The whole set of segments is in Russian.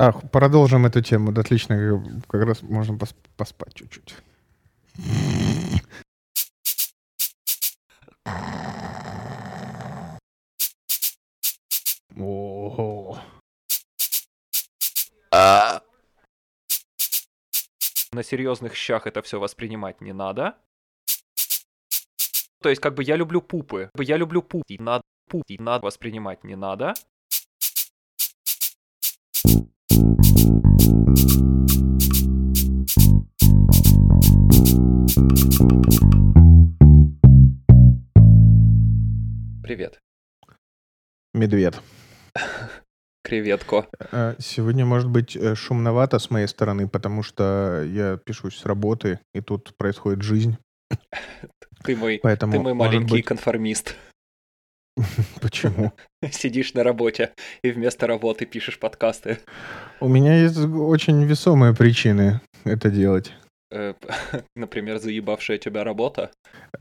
А, продолжим эту тему. Да, отлично. Как раз можно пос- поспать чуть-чуть. О, на серьезных щах это все воспринимать не надо. То есть, как бы я люблю пупы. Я люблю пупы. Надо пупы надо воспринимать не надо. Медведь. Креветко. А, Сегодня может быть э, шумновато с моей стороны, потому что я пишусь с работы, и тут происходит жизнь. Ты мой, Поэтому, ты мой маленький быть, конформист. почему? Сидишь на работе и вместо работы пишешь подкасты. У меня есть очень весомые причины это делать. Э, Например, заебавшая тебя работа.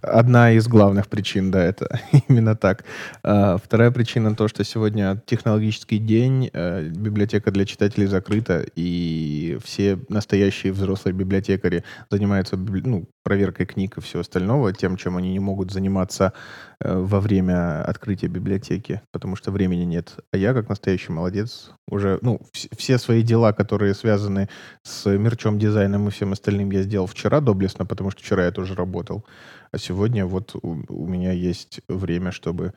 Одна из главных причин, да, это именно так. А, Вторая причина то, что сегодня технологический день, э, библиотека для читателей закрыта, и все настоящие взрослые библиотекари занимаются ну, проверкой книг и всего остального, тем, чем они не могут заниматься во время открытия библиотеки, потому что времени нет. А я, как настоящий молодец, уже, ну, вс- все свои дела, которые связаны с мерчом, дизайном и всем остальным, я сделал вчера доблестно, потому что вчера я тоже работал. А сегодня вот у, у меня есть время, чтобы,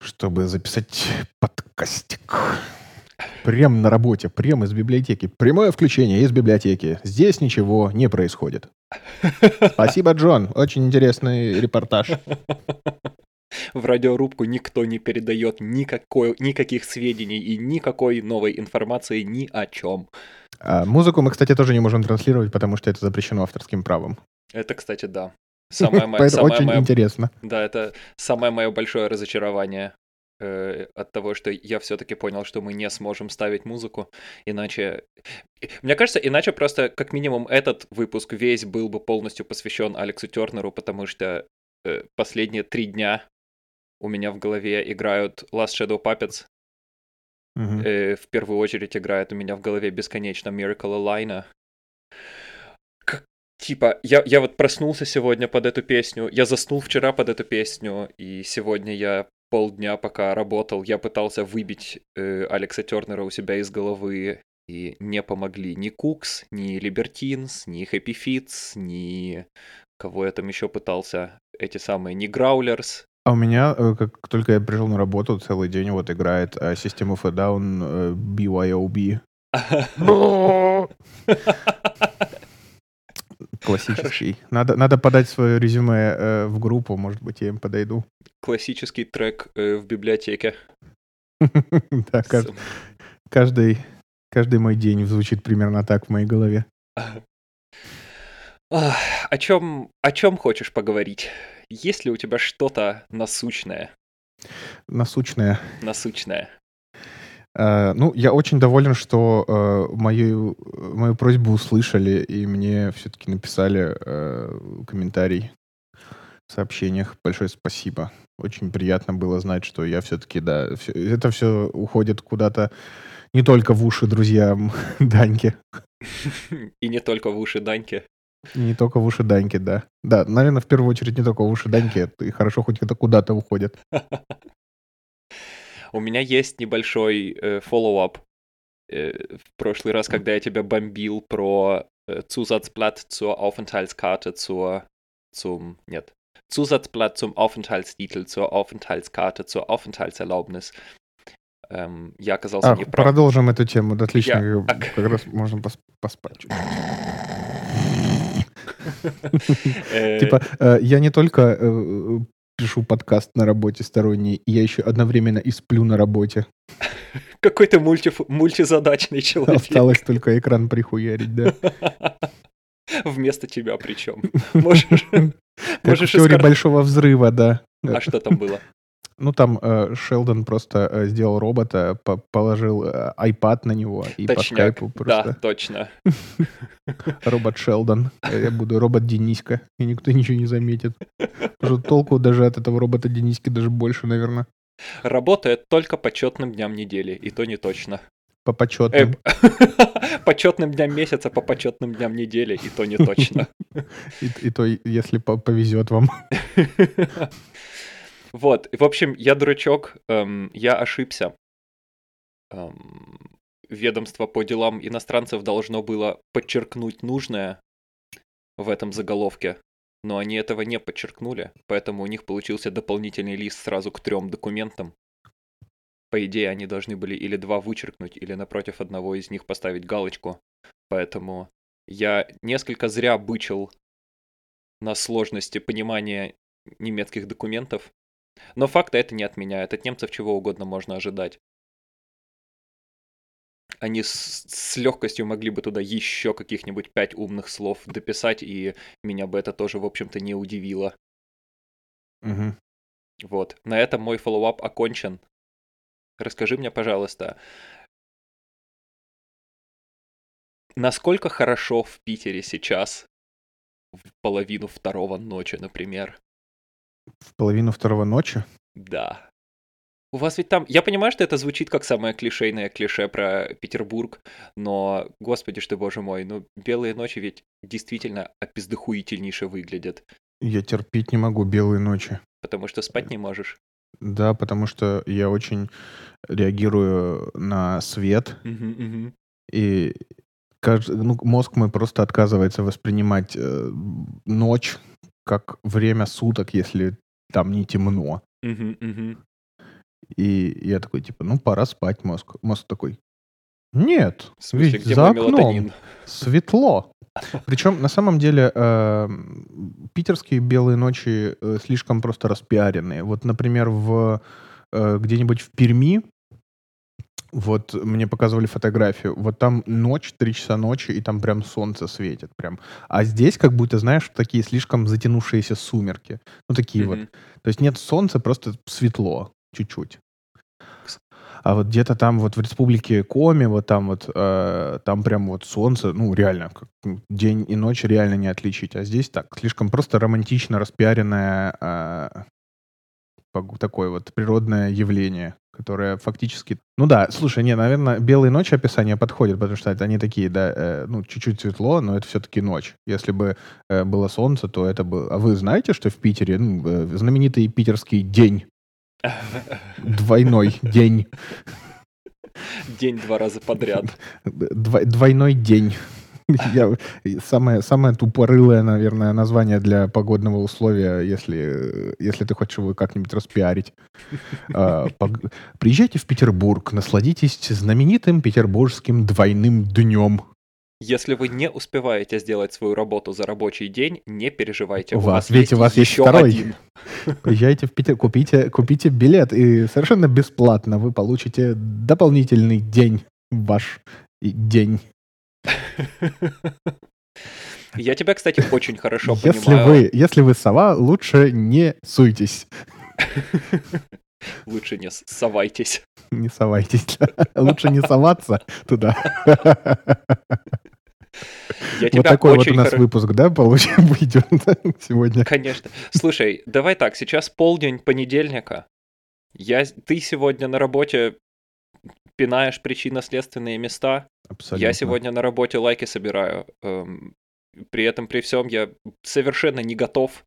чтобы записать подкастик. Прям на работе, прям из библиотеки. Прямое включение из библиотеки. Здесь ничего не происходит. Спасибо, Джон. Очень интересный репортаж. В радиорубку никто не передает никакой, никаких сведений и никакой новой информации ни о чем. А музыку мы, кстати, тоже не можем транслировать, потому что это запрещено авторским правом. Это, кстати, да. Самое, мо- Поэтому самое очень мое, интересно. да, это самое мое большое разочарование э, от того, что я все-таки понял, что мы не сможем ставить музыку, иначе... Мне кажется, иначе просто как минимум этот выпуск весь был бы полностью посвящен Алексу Тернеру, потому что э, последние три дня у меня в голове играют Last Shadow Puppets, Мгм. Э, в первую очередь играет у меня в голове бесконечно Miracle. Как- Типа, я, я вот проснулся сегодня под эту песню, я заснул вчера под эту песню, и сегодня я полдня, пока работал, я пытался выбить э, Алекса Тернера у себя из головы, и не помогли ни Кукс, ни Либертинс, ни Хэппи Фитц, ни... Кого я там еще пытался? Эти самые, ни Граулерс. А у меня, э, как только я пришел на работу, целый день вот играет э, System of a Down э, BYOB. Классический. Надо, надо подать свое резюме э, в группу, может быть, я им подойду. Классический трек э, в библиотеке. Да, каждый, каждый мой день звучит примерно так в моей голове. О чем, о чем хочешь поговорить? Есть ли у тебя что-то насущное? Насущное. Насущное. Э, Ну, я очень доволен, что э, мою, мою просьбу услышали, и мне все-таки написали э, комментарий в сообщениях. Большое спасибо. Очень приятно было знать, что я все-таки, да, всё- это все уходит куда-то не только в уши друзьям Даньки, И не только в уши Даньки. не только в уши Даньки, да. Да, наверное, в первую очередь не только в уши Даньки, и хорошо хоть это куда-то уходит. У меня есть небольшой э, follow-up. Э, в прошлый раз, когда я тебя бомбил про э, Zusatzblatt zur Aufenthaltskarte zur... zum... нет. Zusatzblatt zum Aufenthaltstitel, zur Aufenthaltskarte, zur Aufenthaltserlaubnis. Эм, я оказался А, неправ. продолжим эту тему, да, отлично, Я- как как раз можно пос- поспать Типа, я не только пишу подкаст на работе сторонний, я еще одновременно и сплю на работе. Какой ты мульти... мультизадачный человек. Осталось только экран прихуярить, да. Вместо тебя причем. Можешь... Как в Можешь теории искор- большого взрыва, да. А что там было? Ну, там э, Шелдон просто э, сделал робота, по- положил э, iPad на него и по Точняк. скайпу Да, просто точно. робот Шелдон. Э, Я буду робот Дениська, и никто ничего не заметит. Что толку даже от этого робота Дениски даже больше, наверное. Работает только по четным дням недели, и то не точно. По почетным. Э, почетным дням месяца, по почетным дням недели, и то не точно. И, и то, если повезет вам. Вот, в общем, я дурачок, эм, я ошибся. Эм, ведомство по делам иностранцев должно было подчеркнуть нужное в этом заголовке, но они этого не подчеркнули, поэтому у них получился дополнительный лист сразу к трем документам. По идее, они должны были или два вычеркнуть, или напротив одного из них поставить галочку. Поэтому я несколько зря бычил на сложности понимания немецких документов. Но факта это не отменяет. От немцев чего угодно можно ожидать. Они с, с легкостью могли бы туда еще каких-нибудь пять умных слов дописать, и меня бы это тоже, в общем-то, не удивило. Угу. Вот. На этом мой follow-up окончен. Расскажи мне, пожалуйста, насколько хорошо в Питере сейчас в половину второго ночи, например? В половину второго ночи? Да. У вас ведь там... Я понимаю, что это звучит как самое клишейное клише про Петербург, но, господи что боже мой, ну, белые ночи ведь действительно опиздохуительнейше выглядят. Я терпеть не могу белые ночи. Потому что спать не можешь. Да, потому что я очень реагирую на свет. Мгм, мгм. И кажд- ну, мозг мой просто отказывается воспринимать э, ночь как время суток, если там не темно. И я такой, типа, ну, пора спать, мозг. Мозг такой, нет, В смысле, ведь за окном мелатонин? светло. Причем, на самом деле, эм, питерские белые ночи э, слишком просто распиаренные. Вот, например, в, э, где-нибудь в Перми, вот мне показывали фотографию, вот там ночь, 3 часа ночи, и там прям солнце светит прям. А здесь как будто, знаешь, такие слишком затянувшиеся сумерки. Ну, такие вот. Мгм. То есть нет солнца, просто светло чуть-чуть. А вот где-то там вот в республике Коми, вот там вот, э, там прям вот солнце, ну, реально, как, ну, день и ночь реально не отличить. А здесь так, слишком просто романтично распиаренное э, такое вот природное явление, которое фактически... Ну да, слушай, не, наверное, белые ночи описание подходит, потому что это они такие, да, э, ну, чуть-чуть светло, но это все-таки ночь. Если бы э, было солнце, то это бы... А вы знаете, что в Питере ну, э, знаменитый питерский день, двойной день, День два раза подряд. Дво- двойной день. Я, самое, самое тупорылое, наверное, название для погодного условия, если, если ты хочешь его как-нибудь распиарить. А, пог- Приезжайте в Петербург, насладитесь знаменитым петербургским двойным днем. Если вы не успеваете сделать свою работу за рабочий день, не переживайте. У вас, ведь у вас есть второй. один. Приезжайте в Питер, купите, купите билет, и совершенно бесплатно вы получите дополнительный день ваш день. Я тебя, кстати, очень хорошо Если понимаю. вы, если вы сова, лучше не суйтесь. Лучше не совайтесь. Не совайтесь. Лучше не соваться туда. Я Вот такой вот у нас хоро- выпуск, да, получим, выйдет сегодня. Конечно. Слушай, давай так, сейчас полдень понедельника. Я, ты сегодня на работе пинаешь причинно-следственные места. Абсолютно. Я сегодня на работе лайки собираю. Эм, При этом, при всем, я совершенно не готов.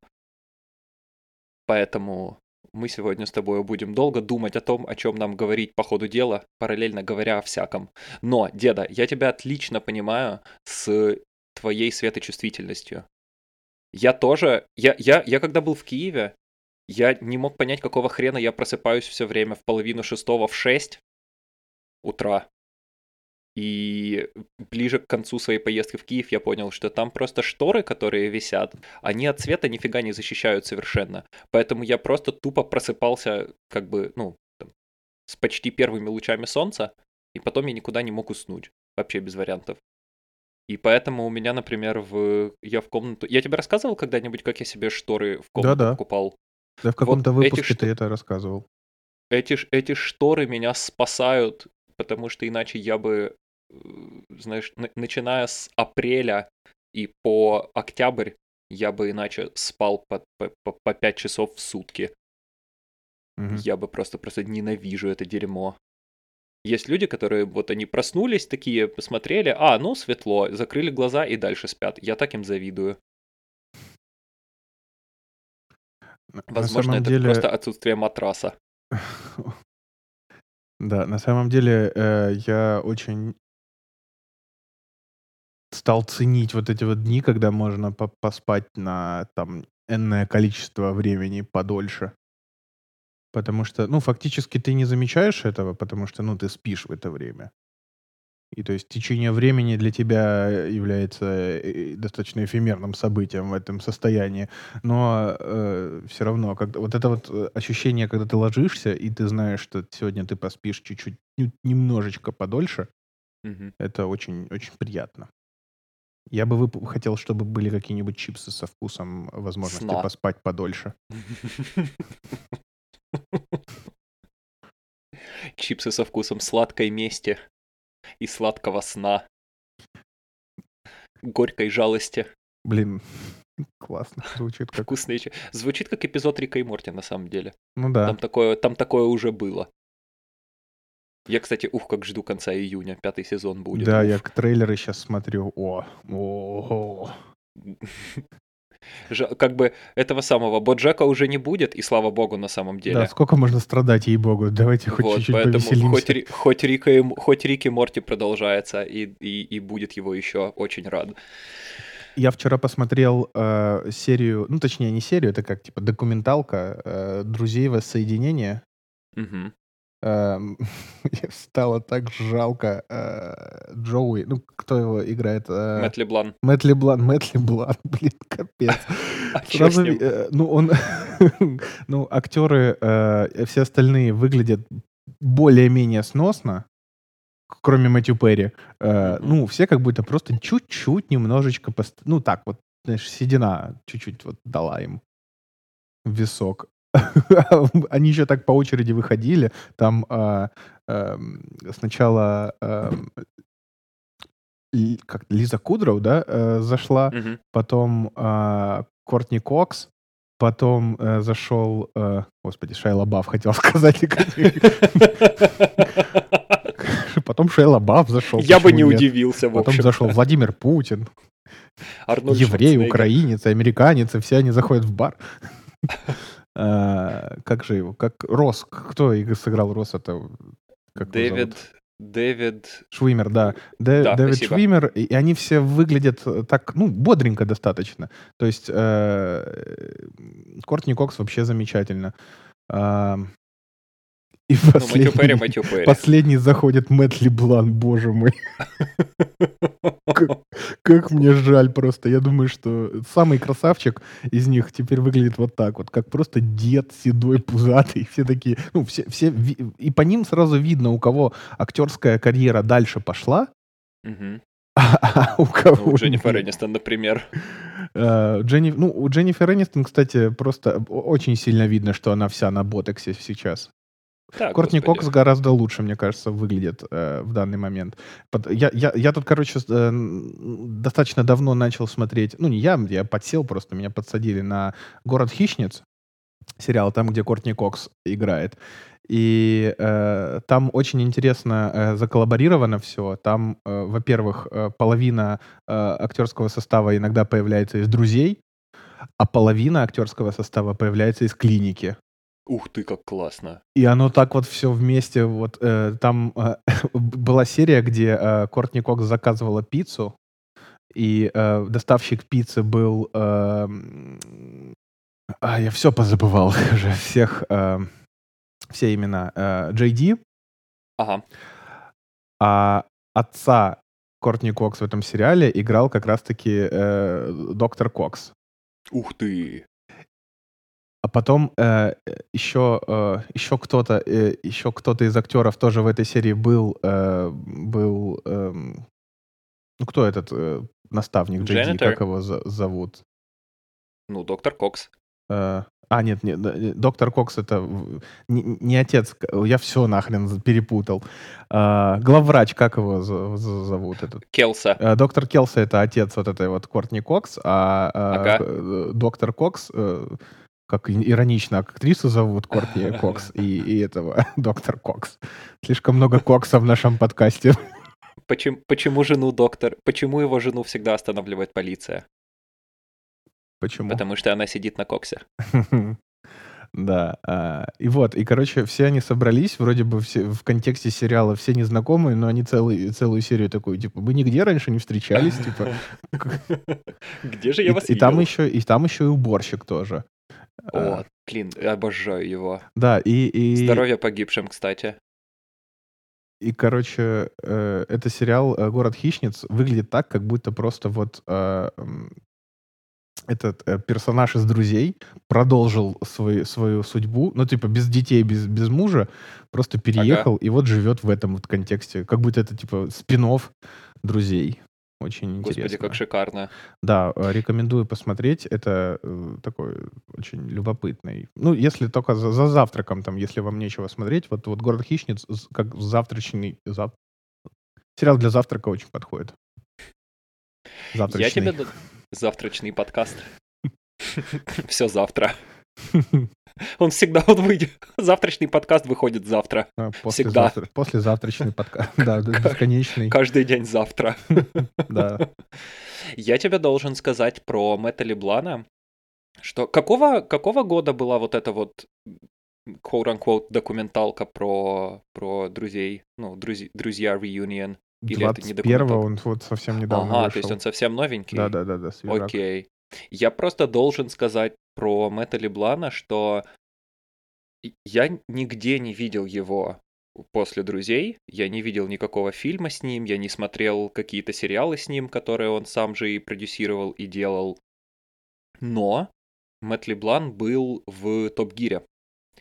Поэтому мы сегодня с тобой будем долго думать о том, о чем нам говорить по ходу дела, параллельно говоря о всяком. Но, деда, я тебя отлично понимаю с твоей светочувствительностью. Я тоже... Я, я, я когда был в Киеве, я не мог понять, какого хрена я просыпаюсь все время в половину шестого в шесть утра. И ближе к концу своей поездки в Киев я понял, что там просто шторы, которые висят, они от света нифига не защищают совершенно. Поэтому я просто тупо просыпался, как бы, ну, там, с почти первыми лучами солнца, и потом я никуда не мог уснуть. Вообще без вариантов. И поэтому у меня, например, в... я в комнату... Я тебе рассказывал когда-нибудь, как я себе шторы в комнату Да-да. покупал? Да в каком-то вот эти выпуске што- ты это рассказывал. эти, эти шторы меня спасают, потому что иначе я бы, знаешь, на- начиная с апреля и по октябрь, я бы иначе спал по, по, по- по 5 часов в сутки. Мгм. Я бы просто, просто ненавижу это дерьмо. Есть люди, которые вот они проснулись такие, посмотрели, а, ну светло, закрыли глаза и дальше спят. Я так им завидую. На Возможно, это деле, просто отсутствие матраса. да, на самом деле э, я очень стал ценить вот эти вот дни, когда можно по- поспать на там энное количество времени подольше. Потому что, ну, фактически ты не замечаешь этого, потому что, ну, ты спишь в это время. И то есть течение времени для тебя является э, достаточно эфемерным событием в этом состоянии. Но э, все равно, когда, вот это вот э, ощущение, когда ты ложишься, и ты знаешь, что сегодня ты поспишь чуть-чуть, немножечко подольше, Мгм. это очень-очень приятно. Я бы вып- хотел, чтобы были какие-нибудь чипсы со вкусом возможности Сна. поспать подольше. Чипсы со вкусом сладкой мести и сладкого сна. Горькой жалости. Блин, классно звучит как... Вкусные чи- Звучит как эпизод Рика и Морти на самом деле. Ну да. Там такое, там такое уже было. Я, кстати, ух, как жду конца июня. Пятый сезон будет. Да, уф. я к трейлеры сейчас смотрю. О, о, Как бы этого самого Боджека уже не будет, и слава богу на самом деле. Да, сколько можно страдать, ей-богу. Давайте хоть Вот, чуть-чуть поэтому повеселимся. хоть, хоть, Рика и, хоть Рик и Морти продолжается, и, и, и будет его еще очень рад. Я вчера посмотрел э, серию, ну, точнее, не серию, это как, типа, документалка э, «Друзей воссоединения». Мгм. Эм, стало так жалко э, Джоуи. Ну, кто его играет? Э, Мэтт Леблан. Мэтт Леблан, Мэтт Леблан, блин, капец. А Сразу, э, ну, он, ну, актеры, все остальные выглядят более-менее сносно, кроме Мэтью Перри. Ну, все как будто просто чуть-чуть, немножечко, ну, так вот, знаешь, седина чуть-чуть вот дала им висок. Они еще так по очереди выходили. Там а, эм, сначала Ли- как Лиза Кудроу, да, э, зашла, Мгм. потом а, Кортни Кокс, потом э, зашел, э, господи, Шайла Бафф хотел сказать, потом Шайла Бафф зашел. Я бы не нет? удивился, в Потом общем. зашел Владимир Путин, еврей, украинец, американец, и все они заходят в бар. А, Как же его? Как Рос? Кто сыграл Рос? Это как? Дэвид... Дэвид... Швимер, да. Дэ- Да, Дэвид спасибо. Швимер, и они все выглядят э, так, ну, бодренько достаточно. То есть э, Кортни Кокс вообще замечательно. А, И Ну, Мэтью Перри, последний, Мэтью Перри. последний заходит Мэтт Леблан, боже мой. Как, как мне жаль просто. Я думаю, что самый красавчик из них теперь выглядит вот так вот, как просто дед седой, пузатый. Все такие, ну, все, все, и по ним сразу видно, у кого актерская карьера дальше пошла, Мгм. а у кого Ну, Дженнифер нет. Энистон, например. Э, Дженни, ну, у Дженнифер Энистон, кстати, просто очень сильно видно, что она вся на ботоксе сейчас. Да, Кортни господи. Кокс гораздо лучше, мне кажется, выглядит э, в данный момент. Под- Я, я, я тут, короче, э, достаточно давно начал смотреть, ну, не я, я подсел просто, меня подсадили на «Город хищниц», сериал, там, где Кортни Кокс играет. И э, там очень интересно э, заколлаборировано все. Там, э, во-первых, э, половина э, актерского состава иногда появляется из «Друзей», а половина актерского состава появляется из клиники. Ух ты, как классно. И оно так вот все вместе. Вот э, там э, была серия, где э, Кортни Кокс заказывала пиццу, и э, доставщик пиццы был... э, а, я все позабывал уже, всех, э, все имена. Э, Джей Ди, Ага. а отца Кортни Кокс в этом сериале играл как раз-таки э, доктор Кокс. Ух ты. А потом э, еще, э, еще кто-то, э, еще кто-то из актеров тоже в этой серии был, э, был, эм, ну кто этот э, наставник Джей Ди, Janitor? как его за- зовут? Ну, доктор Кокс. Э, а, нет, нет, э, доктор Кокс это не, не отец, я все нахрен перепутал. А, главврач, как его зовут этот? Келса. Э, Доктор Келса это отец вот этой вот Кортни Кокс, а, а, Ага. э, доктор Кокс, э, как иронично, актрису зовут Кортни Кокс и, и этого доктор Кокс. Слишком много Кокса в нашем подкасте. Почему, почему жену доктор, почему его жену всегда останавливает полиция? Почему? Потому что она сидит на коксе. Да. А, и вот, и, короче, все они собрались, вроде бы все, в контексте сериала все незнакомые, но они целый, целую серию такую, типа, мы нигде раньше не встречались, типа. Где же я вас и, там еще И там еще и уборщик тоже. О, блин, обожаю его. Да, и... и... Здоровье погибшим, кстати. И, короче, э, это сериал э, «Город хищниц» выглядит так, как будто просто вот э, этот э, персонаж из «Друзей» продолжил свой, свою судьбу, ну, типа, без детей, без, без мужа, просто переехал ага. и вот живет в этом вот контексте. Как будто это, типа, спин «Друзей». Очень Господи, интересно. как шикарно. Да, э, рекомендую посмотреть. Это э, такой очень любопытный. Ну, если только за, за завтраком, там, если вам нечего смотреть, вот, вот «Город хищниц» как завтрачный... Зав... Сериал для завтрака очень подходит. Завтрачный. Я тебе... Завтрачный подкаст. Все завтра. Он всегда вот выйдет. Завтрачный подкаст выходит завтра. А, после всегда. Завтра, после завтрачный подкаст. Да, бесконечный. Каждый день завтра. Да. Я тебе должен сказать про Мэтта Леблана, что какого, какого года была вот эта вот quote-unquote документалка про, про друзей, ну, друзья, друзья reunion? Или это не он вот совсем недавно Ага, вышел. то есть он совсем новенький? Да-да-да, свежак. Окей. Я просто должен сказать про Мэтта Леблана, что я нигде не видел его после «Друзей», я не видел никакого фильма с ним, я не смотрел какие-то сериалы с ним, которые он сам же и продюсировал, и делал. Но Мэтт Леблан был в «Топ Гире».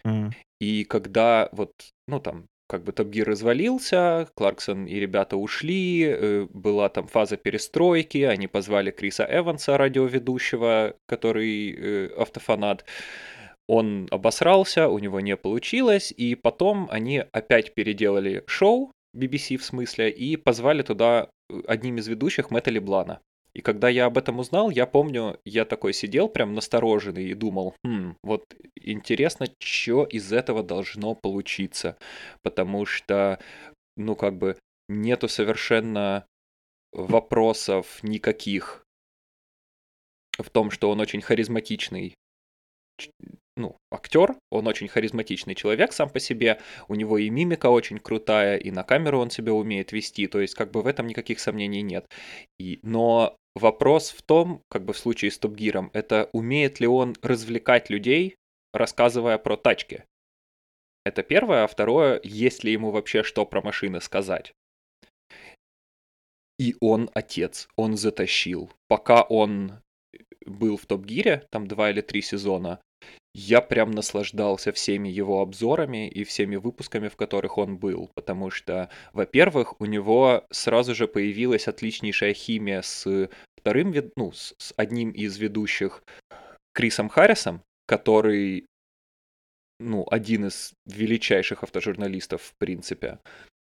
Mm. И когда вот, ну там, как бы Топ Гир развалился, Кларксон и ребята ушли, э, была там фаза перестройки, они позвали Криса Эванса, радиоведущего, который э, автофанат. Он обосрался, у него не получилось, и потом они опять переделали шоу, BBC в смысле, и позвали туда э, одним из ведущих Мэтта Леблана. И когда я об этом узнал, я помню, я такой сидел прям настороженный и думал, хм, вот интересно, что из этого должно получиться. Потому что, ну, как бы, нету совершенно вопросов никаких в том, что он очень харизматичный ну, актер, он очень харизматичный человек сам по себе, у него и мимика очень крутая, и на камеру он себя умеет вести, то есть как бы в этом никаких сомнений нет. И, но вопрос в том, как бы в случае с Топ Гиром, это умеет ли он развлекать людей, рассказывая про тачки. Это первое, а второе, есть ли ему вообще что про машины сказать. И он отец, он затащил. Пока он был в Топ Гире, там два или три сезона, я прям наслаждался всеми его обзорами и всеми выпусками, в которых он был, потому что, во-первых, у него сразу же появилась отличнейшая химия с вторым, ну, с, одним из ведущих Крисом Харрисом, который, ну, один из величайших автожурналистов, в принципе.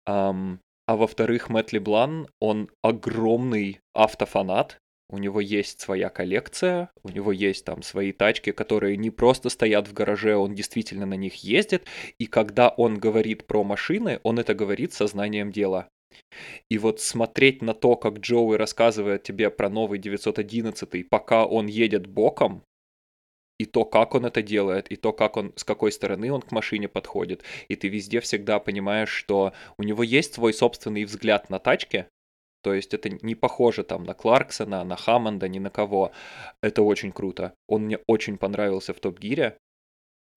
Um, а во-вторых, Мэтт Леблан, он огромный автофанат, у него есть своя коллекция, у него есть там свои тачки, которые не просто стоят в гараже, он действительно на них ездит, и когда он говорит про машины, он это говорит сознанием дела. И вот смотреть на то, как Джоуи рассказывает тебе про новый 911, пока он едет боком, и то, как он это делает, и то, как он, с какой стороны он к машине подходит, и ты везде всегда понимаешь, что у него есть свой собственный взгляд на тачке, то есть это не похоже там на Кларксона, на Хаммонда, ни на кого. Это очень круто. Он мне очень понравился в Топ Гире.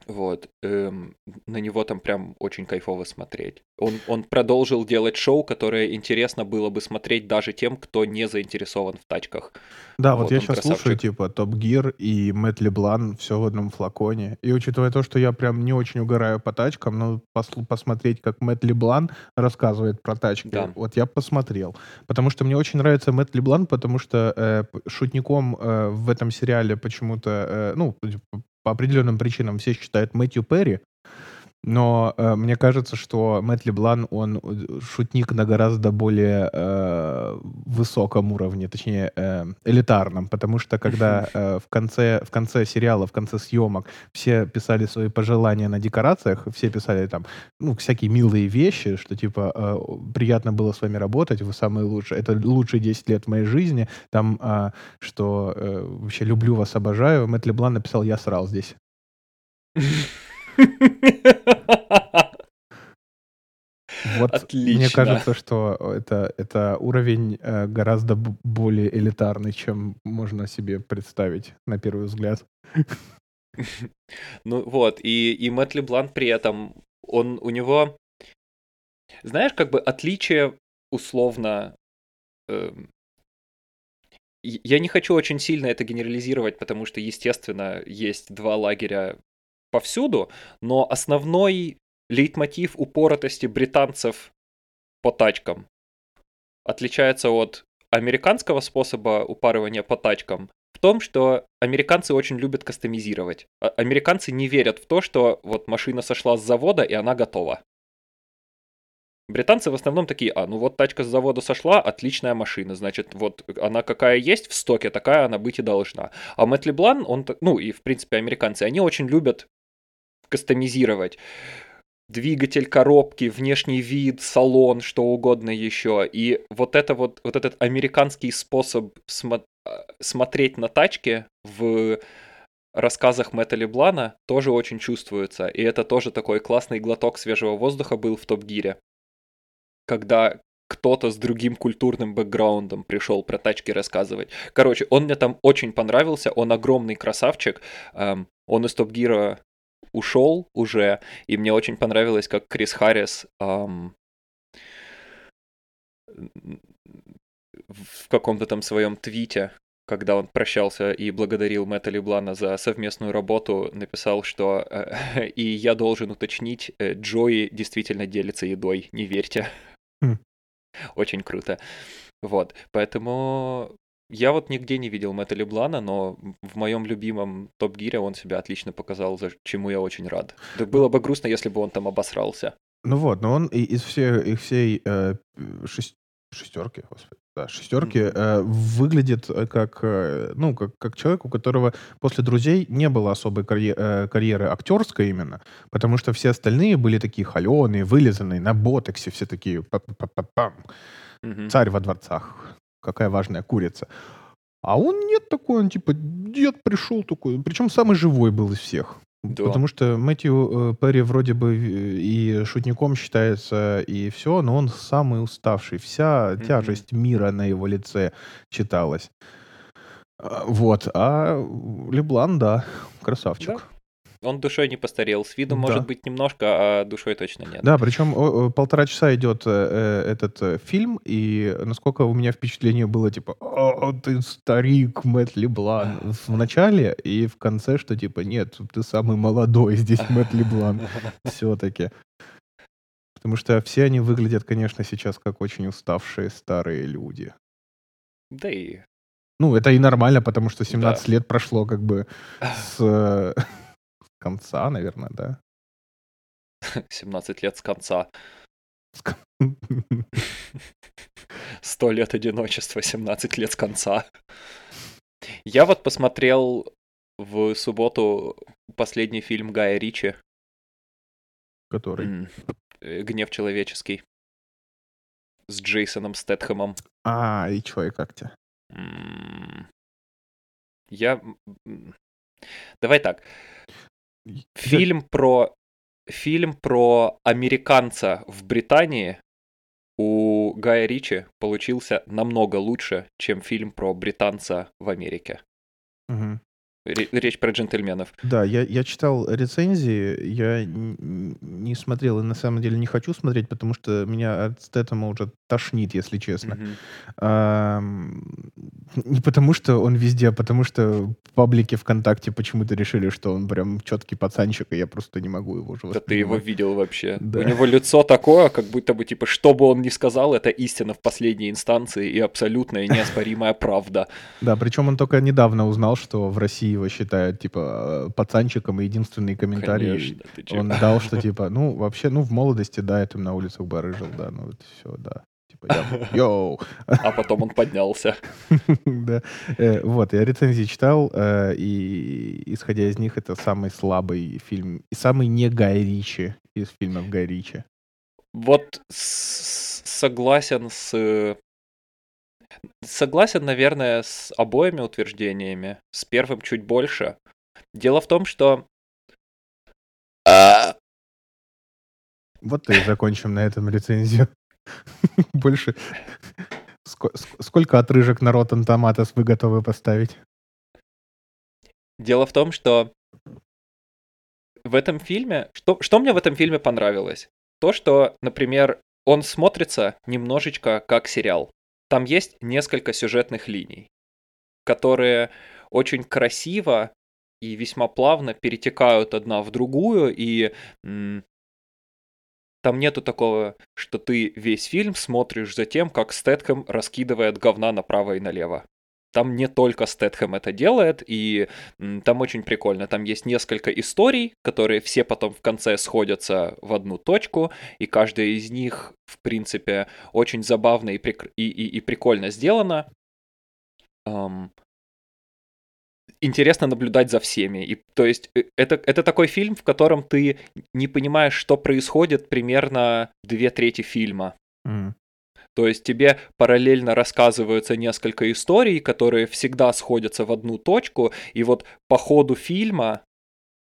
Вот. Эм, на него там прям очень кайфово смотреть. Он, он продолжил делать шоу, которое интересно было бы смотреть даже тем, кто не заинтересован в тачках. Да, вот, вот я сейчас красавчик. слушаю, типа, Топ Гир и Мэтт Леблан, все в одном флаконе. И учитывая то, что я прям не очень угораю по тачкам, но пос- посмотреть, как Мэтт Леблан рассказывает про тачки, да. вот я посмотрел. Потому что мне очень нравится Мэтт Леблан, потому что э, шутником э, в этом сериале почему-то, э, ну, по определенным причинам все считают Мэтью Перри, Но э, мне кажется, что Мэтт Леблан, он э, шутник на гораздо более э, высоком уровне, точнее, э, элитарном, потому что когда э, в, конце, в конце сериала, в конце съемок все писали свои пожелания на декорациях, все писали там, ну, всякие милые вещи, что типа э, приятно было с вами работать, вы самые лучшие, это лучшие 10 лет моей жизни, там, э, что э, вообще люблю вас, обожаю, Мэтт Леблан написал «Я срал здесь». Вот Отлично. мне кажется, что это, это уровень э, гораздо более элитарный, чем можно себе представить на первый взгляд. Ну вот, и, и Мэтт Леблан при этом, он, у него, знаешь, как бы отличие условно... и- я не хочу очень сильно это генерализировать, потому что, естественно, есть два лагеря повсюду, но основной лейтмотив упоротости британцев по тачкам отличается от американского способа упарывания по тачкам в том, что американцы очень любят кастомизировать. А- Американцы не верят в то, что вот машина сошла с завода и она готова. Британцы в основном такие, а, ну вот тачка с завода сошла, отличная машина, значит, вот она какая есть в стоке, такая она быть и должна. А Мэтт Леблан, он, ну и в принципе американцы, они очень любят кастомизировать. Двигатель, коробки, внешний вид, салон, что угодно еще. И вот это вот, вот этот американский способ смо- а, смотреть на тачки в рассказах Мэтта Леблана тоже очень чувствуется. И это тоже такой классный глоток свежего воздуха был в Топ Гире. Когда кто-то с другим культурным бэкграундом пришел про тачки рассказывать. Короче, он мне там очень понравился, он огромный красавчик. Эм, он из Топ Гира ушел уже, и мне очень понравилось, как Крис Харрис эм, в каком-то там своем твите, когда он прощался и благодарил Мэтта Леблана за совместную работу, написал, что э, «И я должен уточнить, э, Джои действительно делится едой, не верьте». Хм. Очень круто. Вот, поэтому я вот нигде не видел Мэтта Леблана, но в моем любимом Топ Гире он себя отлично показал, за чему я очень рад. Да было бы грустно, если бы он там обосрался. Ну вот, но он из всей, их всей э, шесть- шестерки, господи, да, шестерки э, выглядит э, как, э, ну, как, как человек, у которого после «Друзей» не было особой карье- э, карьеры актерской именно, потому что все остальные были такие холеные, вылизанные, на ботексе, все такие па-па-па-пам. Мгм. царь во дворцах, какая важная курица. А он нет такой, он типа дед пришел такой, причем самый живой был из всех. Да. Потому что Мэтью э, Перри вроде бы и шутником считается, и все, но он самый уставший. Вся Мгм. тяжесть мира на его лице читалась. А, Вот. А Леблан, да, красавчик. Он душой не постарел. С виду, Да. может быть, немножко, а душой точно нет. Да, причем о, о, полтора часа идет э, э, этот э, фильм, и насколько у меня впечатление было, типа, «О, ты старик, Мэтт Леблан в начале, и в конце, что типа, нет, ты самый молодой здесь, Мэтт Леблан, все-таки. Потому что все они выглядят, конечно, сейчас как очень уставшие старые люди. Да и Ну, это и нормально, потому что 17 лет прошло как бы с э, с конца, наверное, да? 17 лет с конца. С кон- 100 лет одиночества, 17 лет с конца. Я вот посмотрел в субботу последний фильм Гая Ричи Который... «Гнев человеческий» с Джейсоном Стэтхэмом. А, и чё, и как тебе? Я... Давай так. Фильм про... Фильм про американца в Британии у Гая Ричи получился намного лучше, чем фильм про британца в Америке. Мгм. Ре- Речь про джентльменов. Да, я, я читал рецензии, я не смотрел и на самом деле не хочу смотреть, потому что меня от Стэтэма уже тошнит, если честно. Мгм. Ам, Не потому, что он везде, а потому что паблики ВКонтакте почему-то решили, что он прям четкий пацанчик, и я просто не могу его уже Да ты его видел вообще. Да. У него лицо такое, как будто бы, типа, что бы он ни сказал, это истина в последней инстанции и абсолютная неоспоримая правда. Да, причем он только недавно узнал, что в России его считают, типа, пацанчиком, и единственный комментарий Конечно, он дал, что, типа, ну, вообще, ну, в молодости, да, я там на улицах барыжил, да, ну, вот все, да. Типа, я, йоу. А потом он поднялся. Да. Э, вот, я рецензии читал, э, и исходя из них, это самый слабый фильм, и самый не Гай Ричи из фильмов Гай Ричи. Вот согласен с Согласен, наверное, с обоими утверждениями. С первым чуть больше. Дело в том, что... А, Вот и закончим на этом рецензию. Больше... Ско- ск- Сколько отрыжек на Rotten Tomatoes вы готовы поставить? Дело в том, что в этом фильме... Что, что мне в этом фильме понравилось? То, что, например, он смотрится немножечко как сериал. Там есть несколько сюжетных линий, которые очень красиво и весьма плавно перетекают одна в другую, и там нету такого, что ты весь фильм смотришь за тем, как Стэтхэм раскидывает говна направо и налево. Там не только Стэтхэм это делает, и там очень прикольно. Там есть несколько историй, которые все потом в конце сходятся в одну точку, и каждая из них, в принципе, очень забавно и, прик- и, и, и прикольно сделана. Ам, интересно наблюдать за всеми. И, то есть э, это, это такой фильм, в котором ты не понимаешь, что происходит примерно две трети фильма. М. То есть тебе параллельно рассказываются несколько историй, которые всегда сходятся в одну точку, и вот по ходу фильма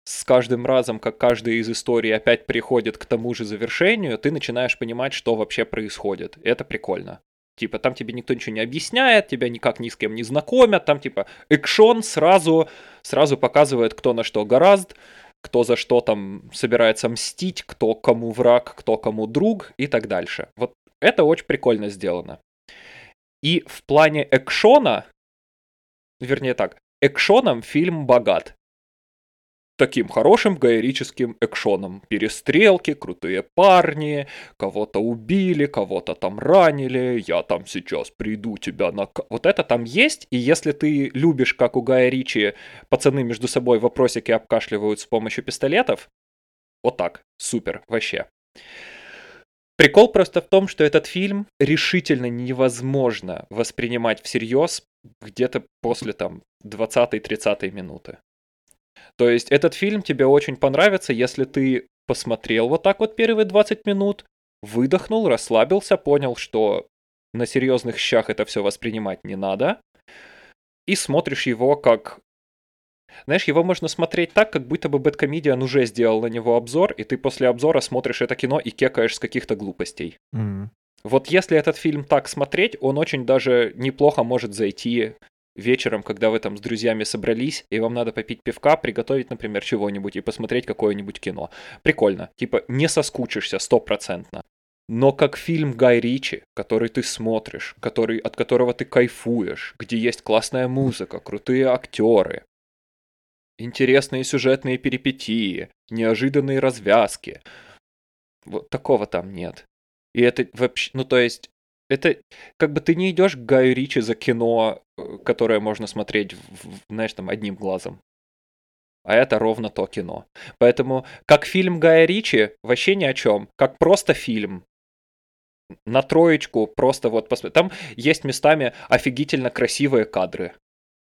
с каждым разом, как каждая из историй опять приходит к тому же завершению, ты начинаешь понимать, что вообще происходит. Это прикольно. Типа, там тебе никто ничего не объясняет, тебя никак ни с кем не знакомят, там типа экшон сразу, сразу показывает, кто на что гораздо, кто за что там собирается мстить, кто кому враг, кто кому друг и так дальше. Вот это очень прикольно сделано. И в плане экшона, вернее так, экшоном фильм богат. Таким хорошим гаерическим экшоном. Перестрелки, крутые парни, кого-то убили, кого-то там ранили, я там сейчас приду тебя на... Вот это там есть, и если ты любишь, как у Гая Ричи, пацаны между собой вопросики обкашливают с помощью пистолетов, вот так, супер, вообще. Прикол просто в том, что этот фильм решительно невозможно воспринимать всерьез где-то после там 20-30 минуты. То есть этот фильм тебе очень понравится, если ты посмотрел вот так вот первые 20 минут, выдохнул, расслабился, понял, что на серьезных щах это все воспринимать не надо, и смотришь его как знаешь, его можно смотреть так, как будто бы Бэткомедиан уже сделал на него обзор, и ты после обзора смотришь это кино и кекаешь с каких-то глупостей. М. Вот если этот фильм так смотреть, он очень даже неплохо может зайти вечером, когда вы там с друзьями собрались, и вам надо попить пивка, приготовить, например, чего-нибудь и посмотреть какое-нибудь кино. Прикольно. Типа, не соскучишься стопроцентно. Но как фильм Гай Ричи, который ты смотришь, который, от которого ты кайфуешь, где есть классная музыка, крутые актеры, интересные сюжетные перипетии, неожиданные развязки. Вот такого там нет. И это вообще, ну то есть, это как бы ты не идешь к Гаю Ричи за кино, э, которое можно смотреть, в- знаешь, там одним глазом. А это ровно то кино. Поэтому, как фильм Гая Ричи, вообще ни о чем. Как просто фильм. На троечку просто вот посмотри. Там есть местами офигительно красивые кадры.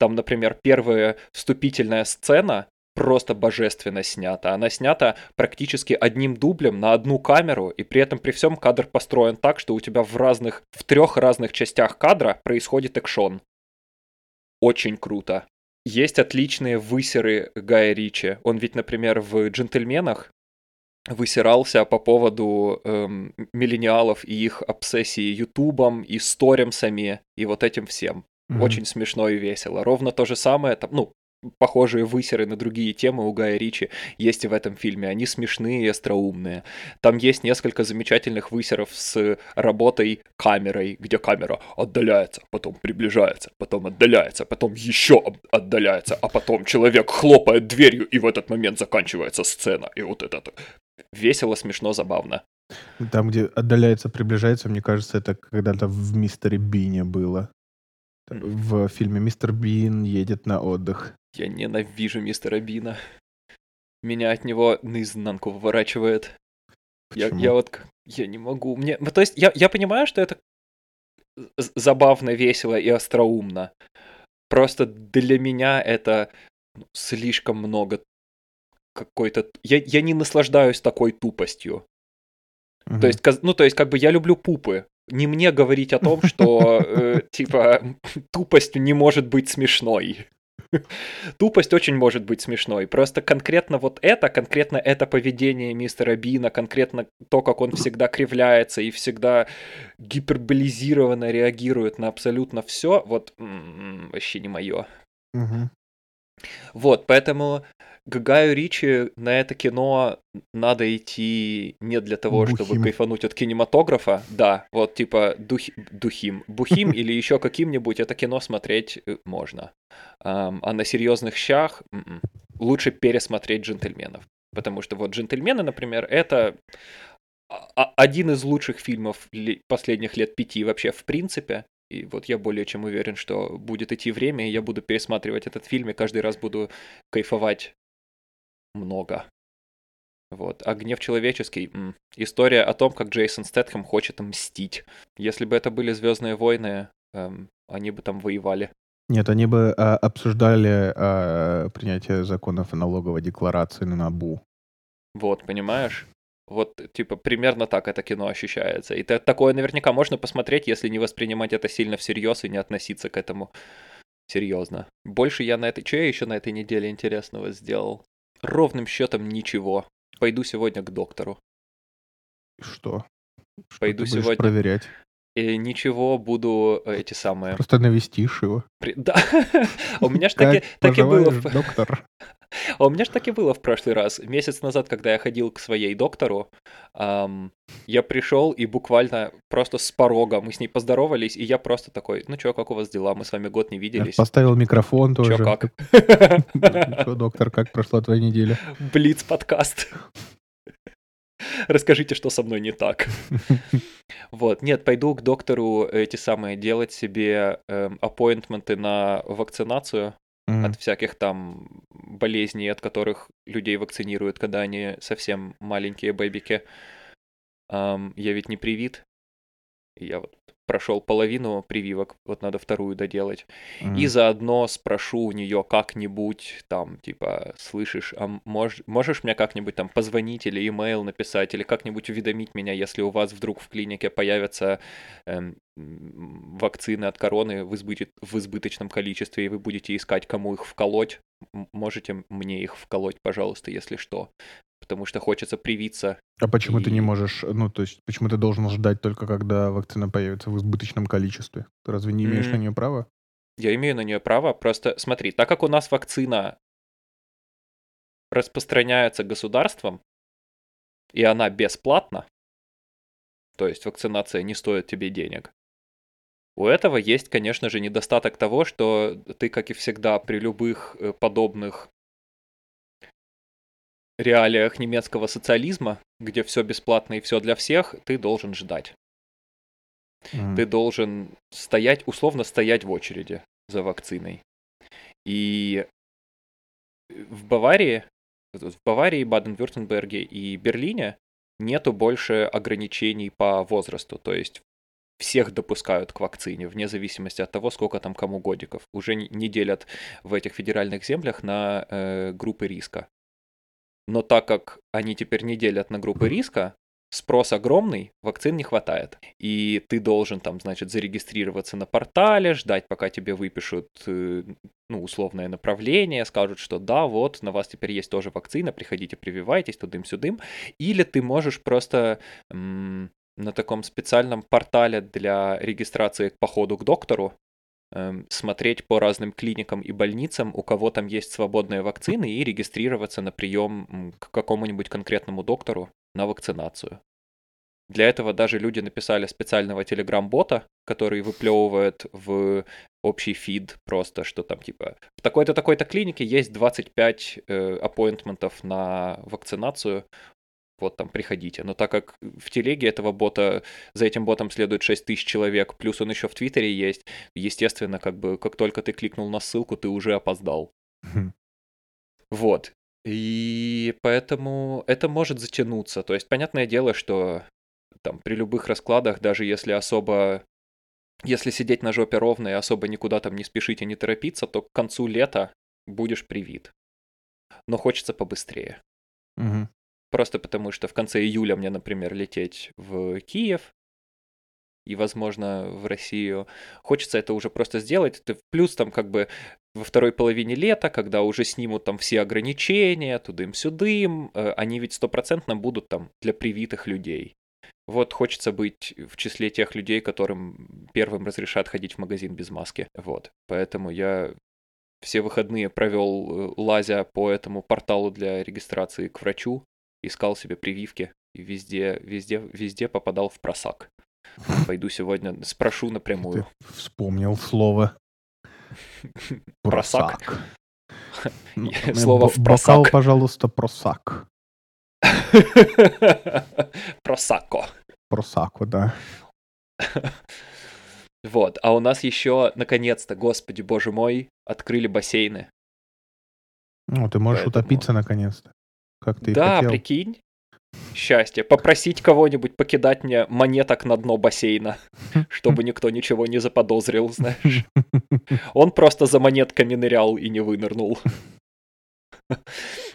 Там, например, первая вступительная сцена просто божественно снята. Она снята практически одним дублем на одну камеру, и при этом при всем кадр построен так, что у тебя в разных, в трех разных частях кадра происходит экшон. Очень круто. Есть отличные высеры Гая Ричи. Он ведь, например, в «Джентльменах» высирался по поводу эм, миллениалов и их обсессии Ютубом и сторимсами и вот этим всем. Мгм. Очень смешно и весело. Ровно то же самое, там, ну, похожие высеры на другие темы у Гая Ричи есть и в этом фильме. Они смешные и остроумные. Там есть несколько замечательных высеров с работой камерой, где камера отдаляется, потом приближается, потом отдаляется, потом еще отдаляется, а потом человек хлопает дверью, и в этот момент заканчивается сцена. И вот это весело, смешно, забавно. Там, где отдаляется, приближается, мне кажется, это когда-то в Мистере Бине было. В фильме «Мистер Бин едет на отдых». Я ненавижу мистера Бина. Меня от него наизнанку выворачивает. Я, я вот, я не могу. Мне, ну, то есть я, я понимаю, что это забавно, весело и остроумно. Просто для меня это ну, слишком много какой-то... Я, я не наслаждаюсь такой тупостью. Угу. То есть, ну, то есть, как бы я люблю пупы. Не мне говорить о том, что, э, типа, тупость не может быть смешной. Тупость очень может быть смешной. Просто конкретно вот это, конкретно это поведение мистера Бина, конкретно то, как он всегда кривляется и всегда гиперболизированно реагирует на абсолютно все, вот м-м, вообще не мое. Угу. Вот, поэтому Гаю Ричи на это кино надо идти не для того, Бухим. чтобы кайфануть от кинематографа. Да, вот типа дух, Духим. Бухим или еще каким-нибудь это кино смотреть э, можно. А на серьезных щах м-м, лучше пересмотреть джентльменов. Потому что вот джентльмены, например, это один из лучших фильмов последних лет пяти вообще в принципе. И вот я более чем уверен, что будет идти время, и я буду пересматривать этот фильм, и каждый раз буду кайфовать много. Вот. А гнев человеческий. М. История о том, как Джейсон Стэтхэм хочет мстить. Если бы это были Звездные войны, эм, они бы там воевали. Нет, они бы а, обсуждали а, принятие законов о налоговой декларации на НАБУ. Вот, понимаешь? Вот, типа, примерно так это кино ощущается. И такое наверняка можно посмотреть, если не воспринимать это сильно всерьез и не относиться к этому серьезно. Больше я на этой... Что я еще на этой неделе интересного сделал? Ровным счетом ничего. Пойду сегодня к доктору. Что? Что Пойду сегодня проверять. И ничего, буду э, эти самые... Просто навестишь его. При... Да. У меня ж таки, таки было... доктор? А у меня же так и было в прошлый раз. Месяц назад, когда я ходил к своей доктору, эм, я пришел и буквально просто с порога мы с ней поздоровались, и я просто такой, ну чё, как у вас дела? Мы с вами год не виделись. Я поставил микрофон тоже. Чё, как? Чё, доктор, как прошла твоя неделя? Блиц подкаст. Расскажите, что со мной не так. Вот, нет, пойду к доктору эти самые делать себе э, аппоинтменты на вакцинацию mm-hmm. от всяких там болезней, от которых людей вакцинируют, когда они совсем маленькие бэбики. Um, я ведь не привит. Я вот прошел половину прививок, вот надо вторую доделать. Mm-hmm. И заодно спрошу у нее как-нибудь там, типа, слышишь, а мож, можешь мне как-нибудь там позвонить или имейл написать, или как-нибудь уведомить меня, если у вас вдруг в клинике появятся эм, вакцины от короны в, избы... в избыточном количестве, и вы будете искать, кому их вколоть, можете мне их вколоть, пожалуйста, если что потому что хочется привиться. А почему и... ты не можешь, ну, то есть, почему ты должен ждать только когда вакцина появится в избыточном количестве? Ты разве не имеешь mm. на нее права? Я имею на нее право, просто смотри, так как у нас вакцина распространяется государством, и она бесплатна, то есть вакцинация не стоит тебе денег, у этого есть, конечно же, недостаток того, что ты, как и всегда, при любых э, подобных реалиях немецкого социализма, где все бесплатно и все для всех, ты должен ждать. Mm. Ты должен стоять, условно стоять в очереди за вакциной. И в Баварии, в Баварии, Баден-Вюртемберге и Берлине нету больше ограничений по возрасту. То есть всех допускают к вакцине, вне зависимости от того, сколько там кому годиков. Уже не делят в этих федеральных землях на э, группы риска. Но так как они теперь не делят на группы риска, спрос огромный, вакцин не хватает. И ты должен там, значит, зарегистрироваться на портале, ждать, пока тебе выпишут, э, ну, условное направление, скажут, что да, вот, на вас теперь есть тоже вакцина, приходите, прививайтесь, тудым-сюдым. Или ты можешь просто м- на таком специальном портале для регистрации к походу к доктору смотреть по разным клиникам и больницам, у кого там есть свободные вакцины, и регистрироваться на прием к какому-нибудь конкретному доктору на вакцинацию. Для этого даже люди написали специального телеграм-бота, который выплевывает в общий фид просто, что там типа в такой-то такой-то клинике есть 25 э, аппоинтментов на вакцинацию. Вот там приходите. Но так как в телеге этого бота, за этим ботом следует 6 тысяч человек, плюс он еще в Твиттере есть, естественно, как бы как только ты кликнул на ссылку, ты уже опоздал. Вот. И поэтому это может затянуться. То есть, понятное дело, что там при любых раскладах, даже если особо если сидеть на жопе ровно и особо никуда там не спешить и не торопиться, то к концу лета будешь привит. Но хочется побыстрее. Мгм. Просто потому, что в конце июля мне, например, лететь в Киев и, возможно, в Россию. Хочется это уже просто сделать. Плюс там как бы во второй половине лета, когда уже снимут там все ограничения, тудым-сюдым, э, они ведь стопроцентно будут там для привитых людей. Вот хочется быть в числе тех людей, которым первым разрешат ходить в магазин без маски. Вот. Поэтому я все выходные провел, э, лазя по этому порталу для регистрации к врачу, искал себе прививки и везде, везде, везде попадал в просак. Пойду сегодня спрошу напрямую. Ты вспомнил слово. Просак. Слово в Бокал, просак. пожалуйста, просак. Просако. Просаку, да. Вот, а у нас еще, наконец-то, господи боже мой, открыли бассейны. Ну, ты можешь Поэтому- утопиться наконец-то. Как ты да, хотел. прикинь. Счастье. Попросить кого-нибудь покидать мне монеток на дно бассейна, чтобы никто ничего не заподозрил, знаешь. Он просто за монетками нырял и не вынырнул.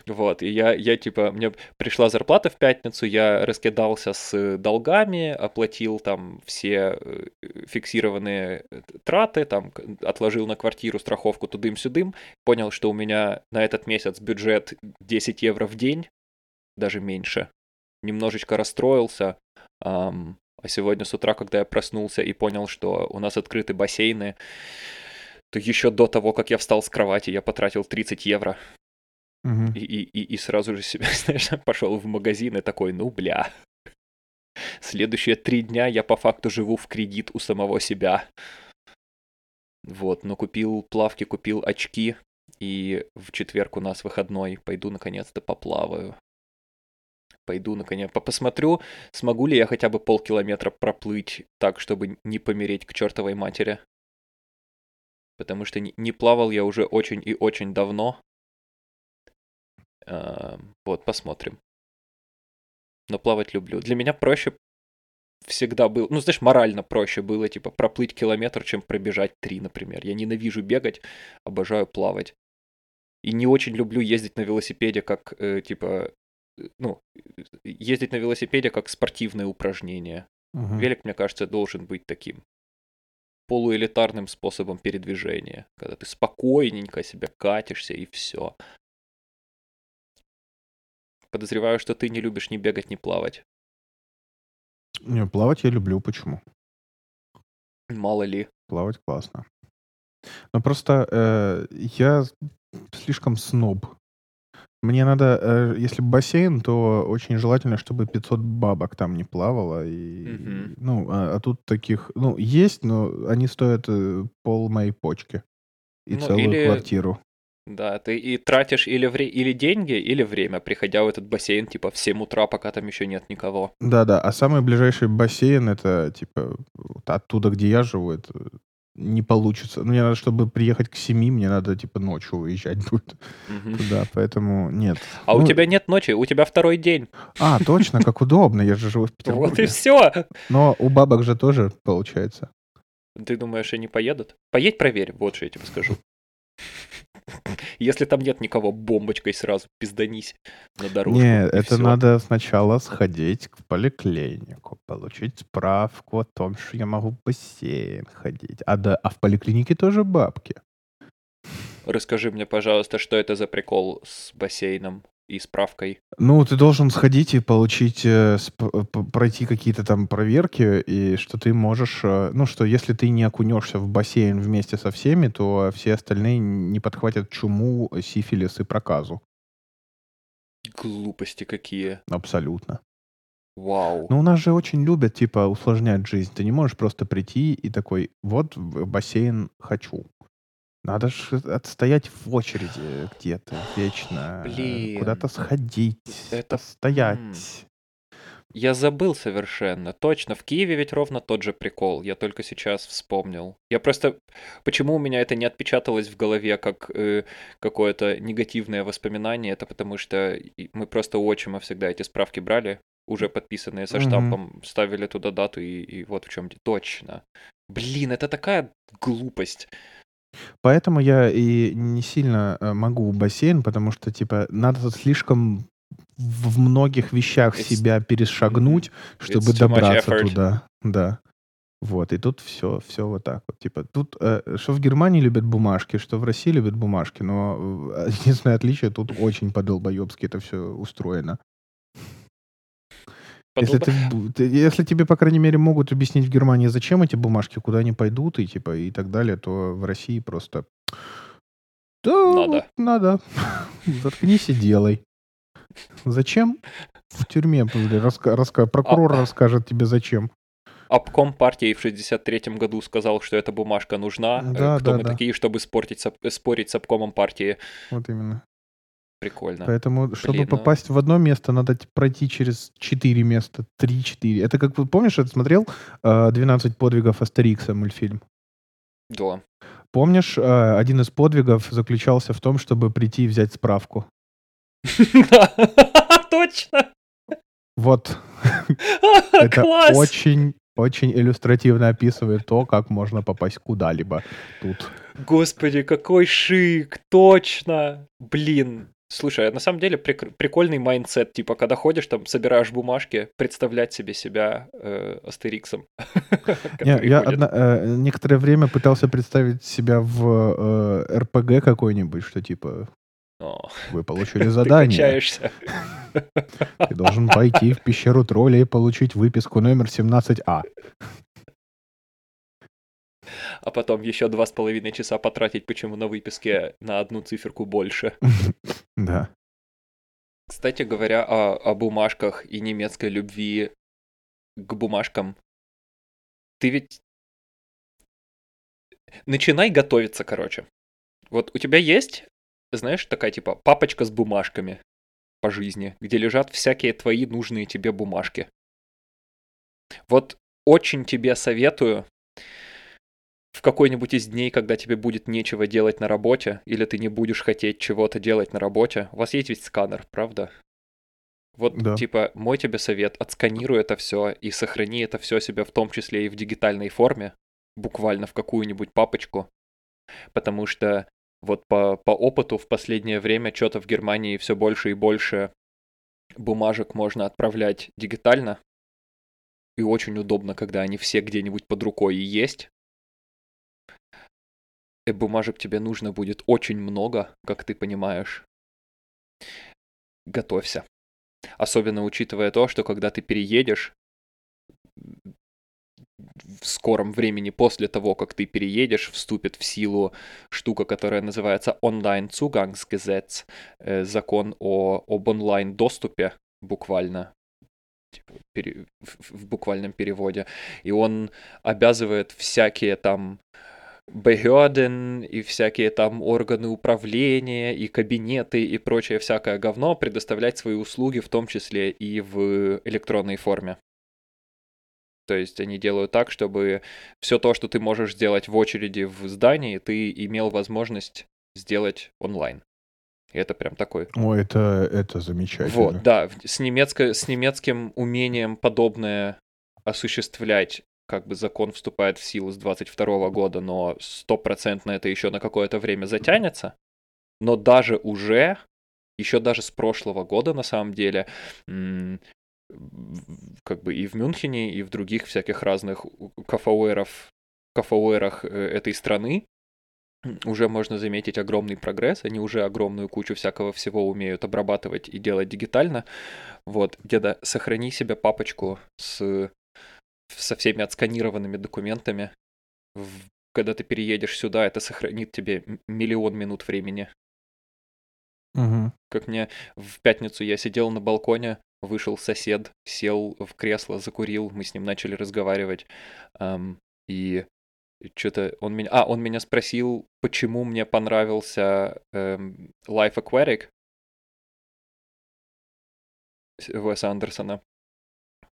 Вот, и я, я типа, мне пришла зарплата в пятницу, я раскидался с долгами, оплатил там все э, фиксированные э, траты, там отложил на квартиру страховку тудым-сюдым, понял, что у меня на этот месяц бюджет 10 евро в день, даже меньше. Немножечко расстроился, ам, а сегодня с утра, когда я проснулся и понял, что у нас открыты бассейны, то еще до того, как я встал с кровати, я потратил 30 евро. Мгм. И, и, и, сразу же себе, знаешь, пошел в магазин и такой, ну бля. Следующие три дня я по факту живу в кредит у самого себя. Вот, но купил плавки, купил очки, и в четверг у нас выходной. Пойду наконец-то поплаваю. Пойду наконец, по- посмотрю, смогу ли я хотя бы полкилометра проплыть так, чтобы не помереть к чертовой матери. Потому что не плавал я уже очень и очень давно. А, Вот, посмотрим. Но плавать люблю. Для меня проще всегда было, ну, знаешь, морально проще было, типа, проплыть километр, чем пробежать три, например. Я ненавижу бегать, обожаю плавать. И не очень люблю ездить на велосипеде, как, э, типа, э, ну, э, ездить на велосипеде как спортивное упражнение. Мгм. Велик, мне кажется, должен быть таким полуэлитарным способом передвижения, когда ты спокойненько себя катишься и все. Подозреваю, что ты не любишь ни бегать, ни плавать. Не, плавать я люблю. Почему? Мало ли. Плавать классно. Но просто э, я слишком сноб. Мне надо, э, если бассейн, то очень желательно, чтобы 500 бабок там не плавало. И, Мгм. Ну, а, а тут таких, ну, есть, но они стоят э, пол моей почки и Ну, целую или- квартиру. Да, ты и тратишь или, вре- или деньги, или время, приходя в этот бассейн, типа, в 7 утра, пока там еще нет никого. Да-да, а самый ближайший бассейн это типа вот оттуда, где я живу, это не получится. Мне надо, чтобы приехать к семи, мне надо типа ночью уезжать будет Мгм. туда, поэтому нет. А у Ну, тебя нет ночи, у тебя второй день. А, точно, как удобно, я же живу в Вот и Петербурге. все. Но у бабок же тоже получается. Ты думаешь, они поедут? Поедь проверь, вот что я тебе скажу. Если там нет никого, бомбочкой сразу пизданись на дорожку. Не, это всё. надо сначала сходить в поликлинику, получить справку о том, что я могу в бассейн ходить. А, да, а в поликлинике тоже бабки. Расскажи мне, пожалуйста, что это за прикол с бассейном и справкой? Ну, ты должен сходить и получить, э, п- пройти какие-то там проверки, и что ты можешь, э, ну, что если ты не окунешься в бассейн вместе со всеми, то все остальные не подхватят чуму, сифилис и проказу. Глупости какие. Абсолютно. Вау. Но у нас же очень любят, типа, усложнять жизнь. Ты не можешь просто прийти и такой, вот бассейн хочу. Надо же отстоять в очереди где-то вечно. Блин. Куда-то сходить, Это- постоять. м. Я забыл совершенно. Точно, в Киеве ведь ровно тот же прикол. Я только сейчас вспомнил. Я просто... Почему у меня это не отпечаталось в голове как э, какое-то негативное воспоминание? Это потому что мы просто у отчима всегда эти справки брали, уже подписанные со штампом, угу. ставили туда дату и, и вот в чем... Точно. Блин, это такая глупость. Поэтому я и не сильно э, могу в бассейн, потому что, типа, надо слишком в многих вещах It's- себя перешагнуть, чтобы добраться туда. Да. Вот, и тут все, все вот так вот. Типа, тут, э, что в Германии любят бумажки, что в России любят бумажки, но э, единственное отличие, тут очень по-долбоебски это все устроено. Если, ты, ты, если тебе, по крайней мере, могут объяснить в Германии, зачем эти бумажки, куда они пойдут и типа и так далее, то в России просто да, надо. надо. Заткнись и делай. Зачем? В тюрьме раска, раска, прокурор а, расскажет тебе зачем. Обком партии в 63-м году сказал, что эта бумажка нужна. Да, Кто да, мы да. такие, чтобы спортить, спорить с обкомом партии? Вот именно. Прикольно. Поэтому, чтобы Блин, ну... попасть в одно место, надо пройти через четыре места, три-четыре. Это как, помнишь, я смотрел «12 подвигов Астерикса» мультфильм? Да. Помнишь, один из подвигов заключался в том, чтобы прийти и взять справку? Точно! Вот. Это очень очень иллюстративно описывает то, как можно попасть куда-либо тут. Господи, какой шик, точно! Блин, Слушай, а на самом деле прик- прикольный mindset, типа, когда ходишь там, собираешь бумажки, представлять себе себя э, Астериксом. Я э, некоторое время пытался представить себя в э, РПГ какой-нибудь, что типа вы получили задание. Ты должен пойти в пещеру тролля и получить выписку номер 17А а потом еще два с половиной часа потратить, почему на выписке на одну циферку больше. Да. Кстати говоря, о, о бумажках и немецкой любви к бумажкам. Ты ведь... Начинай готовиться, короче. Вот у тебя есть, знаешь, такая типа папочка с бумажками по жизни, где лежат всякие твои нужные тебе бумажки. Вот очень тебе советую в какой-нибудь из дней, когда тебе будет нечего делать на работе, или ты не будешь хотеть чего-то делать на работе, у вас есть ведь сканер, правда? Вот, да. типа, мой тебе совет, отсканируй это все и сохрани это все себе в том числе и в дигитальной форме, буквально в какую-нибудь папочку, потому что вот по, по опыту в последнее время что-то в Германии все больше и больше бумажек можно отправлять дигитально, и очень удобно, когда они все где-нибудь под рукой и есть, бумажек тебе нужно будет очень много, как ты понимаешь. Готовься. Особенно учитывая то, что когда ты переедешь, в скором времени после того, как ты переедешь, вступит в силу штука, которая называется Online-Zugangsgesetz, э, закон о, об онлайн-доступе, буквально, типа, в буквальном переводе. И он обязывает всякие там Behörden и всякие там органы управления и кабинеты и прочее всякое говно предоставлять свои услуги, в том числе и в электронной форме. То есть они делают так, чтобы все то, что ты можешь сделать в очереди в здании, ты имел возможность сделать онлайн. И это прям такой... О, это, это замечательно. Вот, да, с, немецко, с немецким умением подобное осуществлять как бы закон вступает в силу с 22 года, но стопроцентно это еще на какое-то время затянется. Но даже уже, еще даже с прошлого года на самом деле, как бы и в Мюнхене, и в других всяких разных кафауэров, кафауэрах э, этой страны уже можно заметить огромный прогресс, они уже огромную кучу всякого всего умеют обрабатывать и делать дигитально. Вот, где-то сохрани себе папочку с со всеми отсканированными документами. Когда ты переедешь сюда, это сохранит тебе миллион минут времени. Угу. Как мне в пятницу я сидел на балконе, вышел сосед, сел в кресло, закурил, мы с ним начали разговаривать. Эм, и что-то он меня... А, он меня спросил, почему мне понравился эм, Life Aquatic Уэса Андерсона.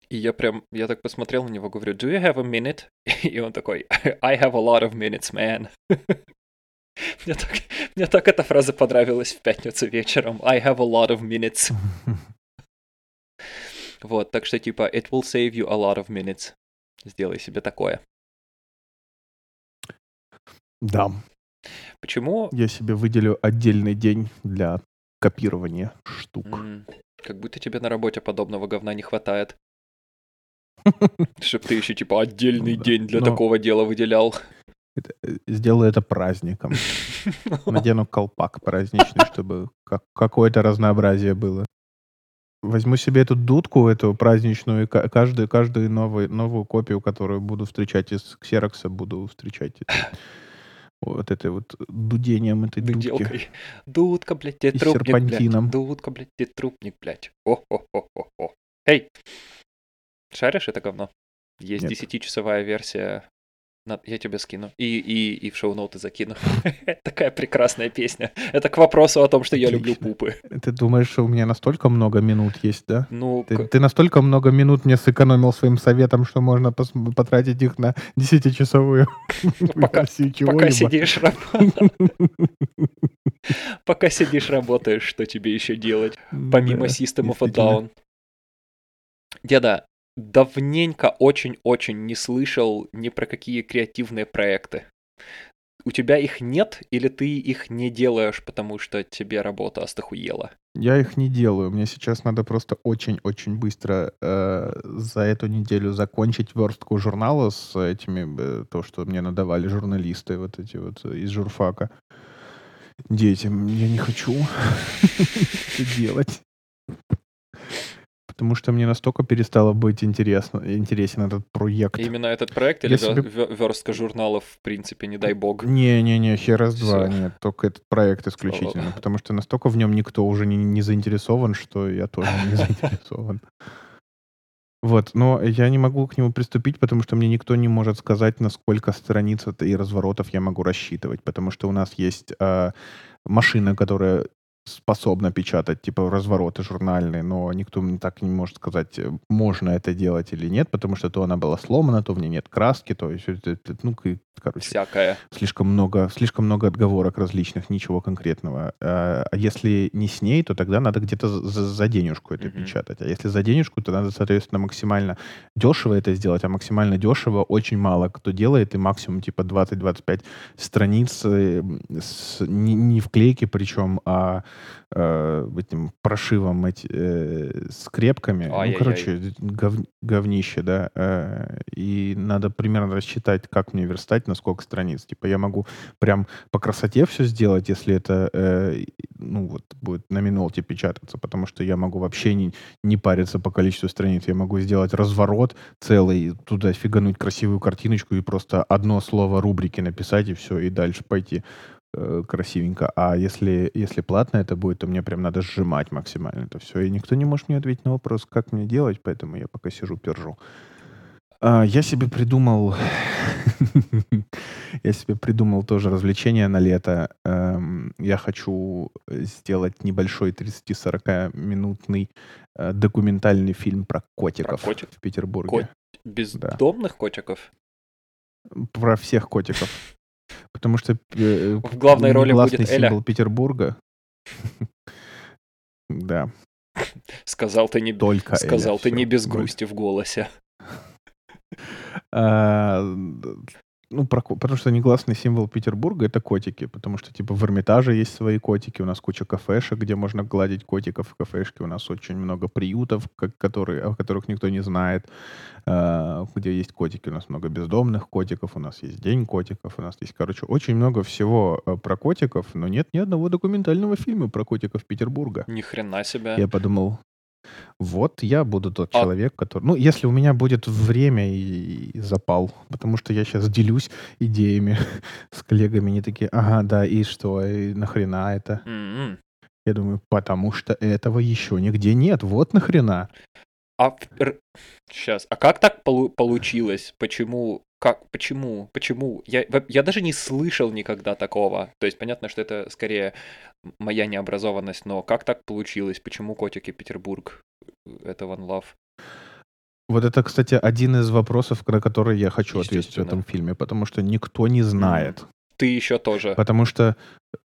И я прям, я так посмотрел на него, говорю, do you have a minute? И он такой, I have a lot of minutes, man. Мне так, мне так эта фраза понравилась в пятницу вечером. I have a lot of minutes. Вот, так что типа, it will save you a lot of minutes. Сделай себе такое. Да. Почему? Я себе выделю отдельный день для копирования штук. Как будто тебе на работе подобного говна не хватает. Чтоб ты еще типа отдельный день для такого дела выделял. Э, Сделаю это праздником. Надену колпак праздничный, чтобы как- какое-то разнообразие было. Возьму себе эту дудку, эту праздничную, и ка- каждую, каждую новую, новую копию, которую буду встречать из ксерокса, буду встречать вот этой вот дудением этой дудки. Дуделкой. Дудка, блядь, И трупник, блядь. Дудка, блядь, ты трупник, блядь. О-хо-хо-хо-хо. Эй! Шаришь это говно? Есть Нет. десятичасовая версия. На- Я тебе скину. И, и, и в шоу-ноуты закину. Такая прекрасная песня. Это к вопросу о том, что я люблю пупы. Ты думаешь, что у меня настолько много минут есть, да? Ну, Ты, ты настолько много минут мне сэкономил своим советом, что можно пос- потратить их на десятичасовую Пока- версию пока сидишь, пока сидишь, работаешь, что тебе еще делать? помимо System of a. Down. Деда, давненько очень-очень не слышал ни про какие креативные проекты. У тебя их нет, или ты их не делаешь, потому что тебе работа остохуела? Я их не делаю. Мне сейчас надо просто очень-очень быстро э, за эту неделю закончить верстку журнала с этими, э, то, что мне надавали журналисты, вот эти вот из журфака. Детям я не хочу это делать. Потому что мне настолько перестало быть интересно, интересен этот проект. Именно этот проект или Я себе- ве- верстка журналов, в принципе, не дай бог? Не-не-не, хер раз два, нет, только этот проект исключительно, Слава. потому что настолько в нем никто уже не, не заинтересован, что я тоже не заинтересован. Вот, но я не могу к нему приступить, потому что мне никто не может сказать, на сколько страниц и разворотов я могу рассчитывать, потому что у нас есть а, машина, которая способна печатать, типа, развороты журнальные, но никто мне так не может сказать, э, можно это делать или нет, потому что то она была сломана, то в ней нет краски, то есть, ну, короче, Всякое. слишком много, слишком много отговорок различных, ничего конкретного. А а если не с ней, то тогда надо где-то за, за- денежку это Мгм. печатать. А если за денежку, то надо, соответственно, максимально дешево это сделать, а максимально дешево очень мало кто делает, и максимум типа 20-25 страниц э, с, не, не вклейки причем, а э, этим прошивом эти, э, скрепками. Ай-яй-яй. Ну, короче, гов- говнище, да. э, и надо примерно рассчитать, как мне верстать, на сколько страниц. Типа я могу прям по красоте все сделать, если это, э, ну, вот будет на минолте печататься, потому что я могу вообще не, не париться по количеству страниц. Я могу сделать разворот целый, туда фигануть красивую картиночку и просто одно слово рубрики написать, и все, и дальше пойти э, красивенько. А если, если платно это будет, то мне прям надо сжимать максимально это все. И никто не может мне ответить на вопрос, как мне делать, поэтому я пока сижу, пержу. А, я себе придумал... я себе придумал тоже развлечение на лето. Эм, я хочу сделать небольшой 30-40 минутный э, документальный фильм про котиков котик? в Петербурге. Кот- Бездомных котиков? Про всех котиков. Потому что э, В главной роли будет Эля. Петербурга. Да, Сказал ты не, только Эля, сказал ты не без грусти в голосе. Ну, про потому что негласный символ Петербурга — это котики, потому что, типа, в Эрмитаже есть свои котики, у нас куча кафешек, где можно гладить котиков в кафешке, у нас очень много приютов, как- которые, о которых никто не знает, а, где есть котики, у нас много бездомных котиков, у нас есть День котиков, у нас есть, короче, очень много всего э, про котиков, но нет ни одного документального фильма про котиков Петербурга. Ни хрена себе. Я подумал, вот я буду тот А- человек, который... Ну, если у меня будет время и, и запал, потому что я сейчас делюсь идеями с коллегами, они такие, ага, да, и что, и нахрена это? М-м. Я думаю, потому что этого еще нигде нет, вот нахрена. А сейчас, а как так полу- получилось? Почему? Как? Почему? Почему? Я, я даже не слышал никогда такого. То есть понятно, что это скорее моя необразованность, но как так получилось? Почему котики Петербург? Это One Love. Вот это, кстати, один из вопросов, на который я хочу ответить в этом фильме, потому что никто не знает. Ты еще тоже. Потому что,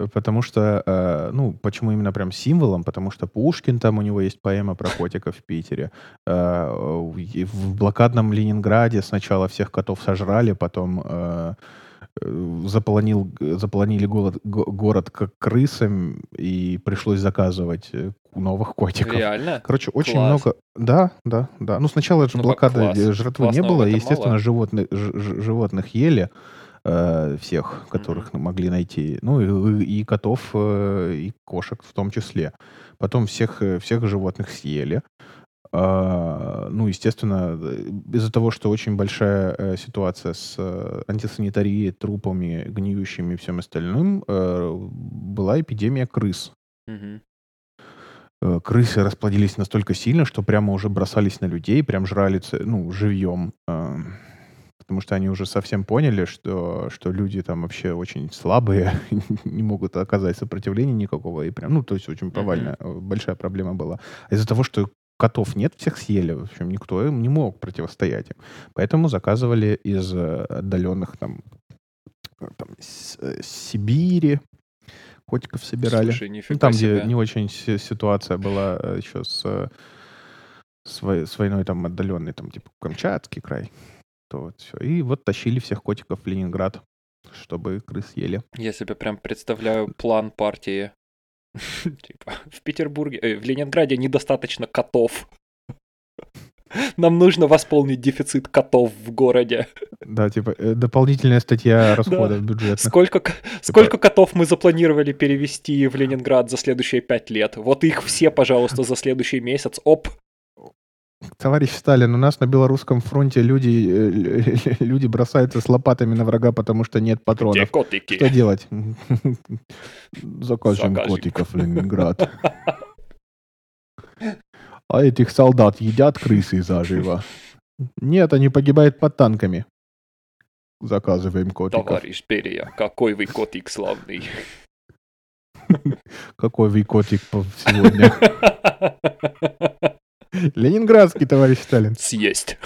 э, потому что, э, ну, почему именно прям символом? Потому что Пушкин, там у него есть поэма про котиков в Питере. Э, в блокадном Ленинграде сначала всех котов сожрали, потом э, э, заполонил, заполонили голод- го- город как крысам, и пришлось заказывать э, новых котиков. Реально? Короче, очень Класс. много... Да, да, да. Ну, сначала же Ну, блокады, класс. жратвы не Классного в было, и, естественно, мало. животных, ж- животных ели э, всех, которых могли найти. Ну, и, и котов, э, и кошек в том числе. Потом всех, э, всех животных съели. А, ну, естественно, из-за того, что очень большая э, ситуация с э, антисанитарией, трупами, гниющими и всем остальным, э, была эпидемия крыс. Э, крысы расплодились настолько сильно, что прямо уже бросались на людей, прям жрали, ну, живьем. Потому что они уже совсем поняли, что, что люди там вообще очень слабые, не могут оказать сопротивления никакого. И прям, ну, то есть очень провальная, э, большая проблема была. А из-за того, что котов нет, всех съели. В общем, никто им не мог противостоять им. Поэтому заказывали из э, отдаленных там, э, там с- Сибири, котиков собирали. Слушай, Ну, там, где себе. не очень си- ситуация была еще с, с, вой- с войной там отдаленной, там типа Камчатский край. То вот все. И вот тащили всех котиков в Ленинград, чтобы крыс ели. Я себе прям представляю план партии. Типа, в Петербурге, э, в Ленинграде недостаточно котов. Нам нужно восполнить дефицит котов в городе. Да, типа э, дополнительная статья расходов бюджетных. Сколько, ко- сколько котов мы запланировали перевести в Ленинград за следующие пять лет? Вот их все, пожалуйста, за следующий месяц. Оп, Товарищ Сталин, у нас на белорусском фронте люди, э, люди бросаются с лопатами на врага, потому что нет где патронов. котики? Что делать? Закажем Закажем. котиков в Ленинград. А этих солдат едят крысы заживо? Нет, они погибают под танками. Заказываем котиков. Товарищ Берия, какой вы котик славный. Какой вы котик сегодня? Ленинградский, товарищ Сталин. Съесть.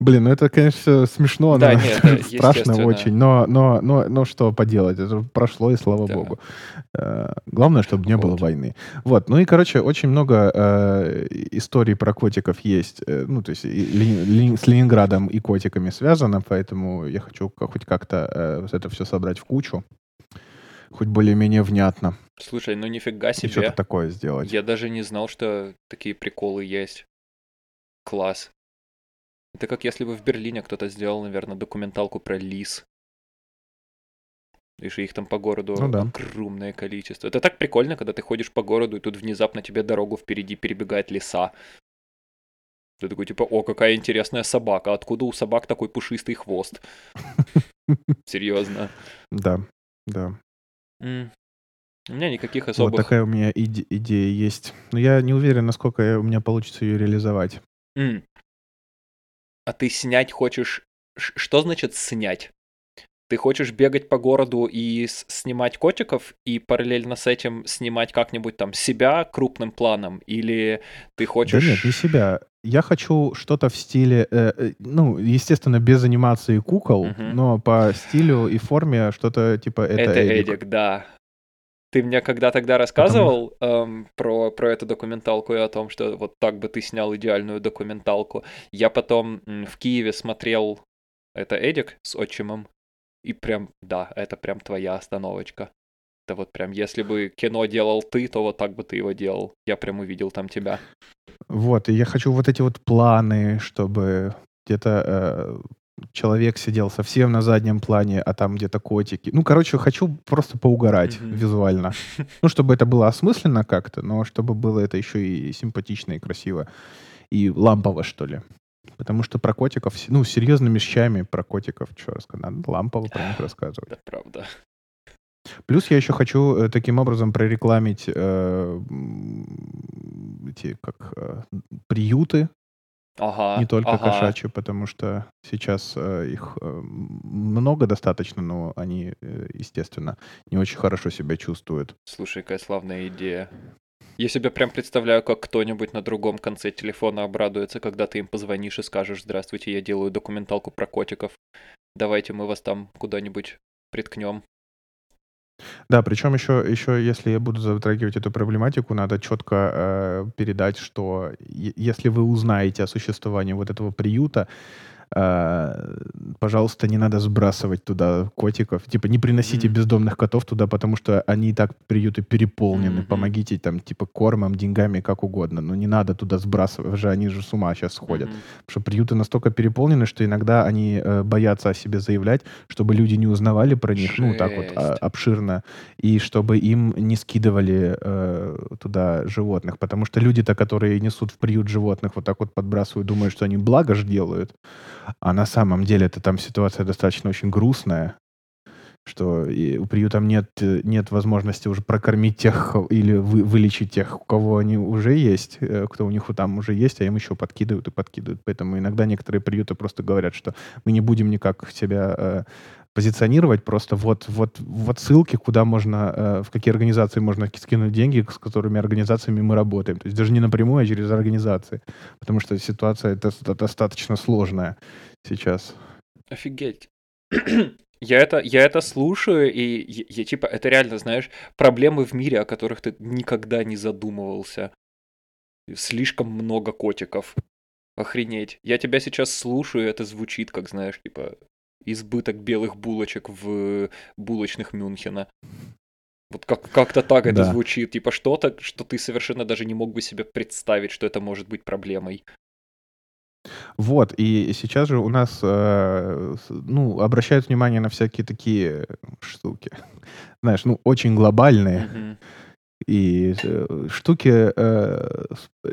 Блин, ну это, конечно, смешно, Да, но нет, страшно очень. Но, но, но, но что поделать, это прошло, и слава Да. богу. Э, Главное, чтобы не было Вот. войны. Вот, ну и, короче, очень много э, историй про котиков есть. Э, ну, то есть и Лени- Лени- с Ленинградом и котиками связано, поэтому я хочу хоть как-то э, это все собрать в кучу. Хоть более-менее внятно. Слушай, ну нифига И что-то себе. такое сделать. Я даже не знал, что такие приколы есть. Класс. Это как если бы в Берлине кто-то сделал, наверное, документалку про лис. И же их там по городу Ну да. огромное количество. Это так прикольно, когда ты ходишь по городу, и тут внезапно тебе дорогу впереди перебегает лиса. Ты такой, типа, о, какая интересная собака. Откуда у собак такой пушистый хвост? Серьезно. Да, да. У меня никаких Вот особых... такая у меня иде- идея есть. Но я не уверен, насколько у меня получится ее реализовать. М. А ты снять хочешь... Ш- Что значит снять? Ты хочешь бегать по городу и с- снимать котиков, и параллельно с этим снимать как-нибудь там себя крупным планом? Или ты хочешь... Да нет, не себя. Я хочу что-то в стиле, э, э, ну, естественно, без анимации кукол, Мгм. но по стилю и форме что-то типа это, Это Эдик. Эдик, да. Ты мне когда тогда рассказывал эм, про, про эту документалку и о том, что вот так бы ты снял идеальную документалку. Я потом в Киеве смотрел это Эдик с отчимом, и прям, да, это прям твоя остановочка. Это вот прям, если бы кино делал ты, то вот так бы ты его делал. Я прям увидел там тебя. Вот, и я хочу вот эти вот планы, чтобы где-то э, человек сидел совсем на заднем плане, а там где-то котики. Ну, короче, хочу просто поугарать Мгм. визуально. Ну, чтобы это было осмысленно как-то, но чтобы было это еще и симпатично, и красиво, и лампово, что ли. Потому что про котиков, ну, серьезными вещами про котиков, что рассказать, надо лампово про них рассказывать. Это правда. Плюс я еще хочу э, таким образом прорекламить э, эти как э, приюты, Ага. не только ага. кошачьи, потому что сейчас э, их э, много достаточно, но они, э, естественно, не очень хорошо себя чувствуют. Слушай, какая славная идея. Я себе прям представляю, как кто-нибудь на другом конце телефона обрадуется, когда ты им позвонишь и скажешь «Здравствуйте, я делаю документалку про котиков. Давайте мы вас там куда-нибудь приткнем». Да, причем еще, еще если я буду затрагивать эту проблематику, надо четко э, передать, что если вы узнаете о существовании вот этого приюта, а, пожалуйста, не надо сбрасывать туда котиков. Типа, не приносите mm-hmm. бездомных котов туда, потому что они и так приюты переполнены. Mm-hmm. Помогите там, типа, кормом, деньгами, как угодно. Но не надо туда сбрасывать. Уже они же с ума сейчас сходят. Mm-hmm. Потому что приюты настолько переполнены, что иногда они э, боятся о себе заявлять, чтобы люди не узнавали про них, Жесть. ну, так вот, а, обширно. И чтобы им не скидывали э, туда животных. Потому что люди-то, которые несут в приют животных, вот так вот подбрасывают, думают, что они благо ж делают. А на самом деле это там ситуация достаточно очень грустная, что и у приюта нет, нет возможности уже прокормить тех или вы, вылечить тех, у кого они уже есть, э, кто у них там уже есть, а им еще подкидывают и подкидывают. Поэтому иногда некоторые приюты просто говорят, что мы не будем никак себя э, позиционировать, просто вот, вот, вот ссылки, куда можно, э, в какие организации можно скинуть деньги, с которыми организациями мы работаем. То есть даже не напрямую, а через организации. Потому что ситуация это, достаточно сложная сейчас. Офигеть. Я это, я это слушаю, и я, я типа, это реально, знаешь, проблемы в мире, о которых ты никогда не задумывался. Слишком много котиков. Охренеть. Я тебя сейчас слушаю, и это звучит, как, знаешь, типа, избыток белых булочек в булочных Мюнхена. Вот как- как-то так это да. звучит. Типа что-то, что ты совершенно даже не мог бы себе представить, что это может быть проблемой. Вот, и сейчас же у нас, э, ну, обращают внимание на всякие такие штуки, знаешь, ну, очень глобальные. Mm-hmm и э, штуки, э,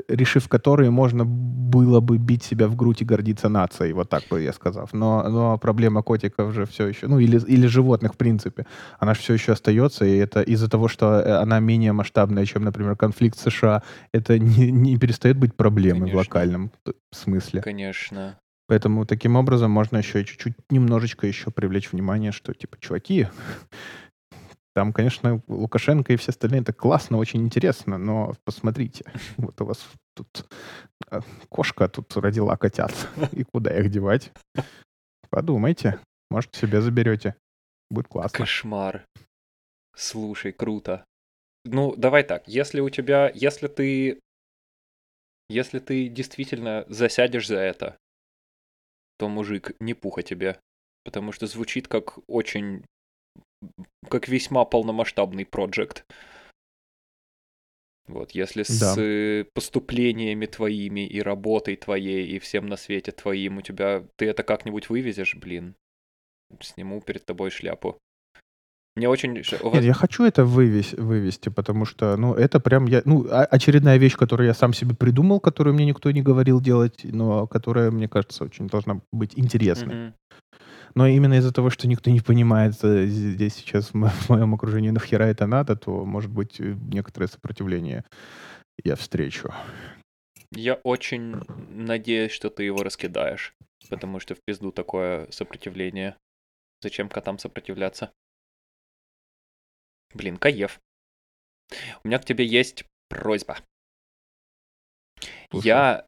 решив которые можно было бы бить себя в грудь и гордиться нацией, вот так бы я сказал. Но, но проблема котиков же все еще, ну или, или животных в принципе, она же все еще остается, и это из-за того, что э, она менее масштабная, чем, например, конфликт США, это не, не перестает быть проблемой Конечно. в локальном смысле. Конечно. Поэтому таким образом можно еще чуть-чуть, немножечко еще привлечь внимание, что типа, чуваки, там, конечно, Лукашенко и все остальные, это классно, очень интересно, но посмотрите, вот у вас тут а, кошка тут родила котят, и куда их девать? Подумайте, может, себе заберете. Будет классно. Кошмар. Слушай, круто. Ну, давай так, если у тебя, если ты, если ты действительно засядешь за это, то, мужик, не пуха тебе. Потому что звучит как очень как весьма полномасштабный проект. Вот, если да. с поступлениями твоими и работой твоей и всем на свете твоим у тебя ты это как-нибудь вывезешь, блин, сниму перед тобой шляпу. Мне очень... Нет, я хочу это вывес... вывести, потому что, ну, это прям я... Ну, очередная вещь, которую я сам себе придумал, которую мне никто не говорил делать, но которая, мне кажется, очень должна быть интересной. Mm-hmm. Но именно из-за того, что никто не понимает э, здесь сейчас в моем окружении, нахера это надо, то, может быть, э, некоторое сопротивление я встречу. Я очень надеюсь, что ты его раскидаешь, потому что в пизду такое сопротивление. Зачем котам сопротивляться? Блин, Каев. У меня к тебе есть просьба. Слушай. Я,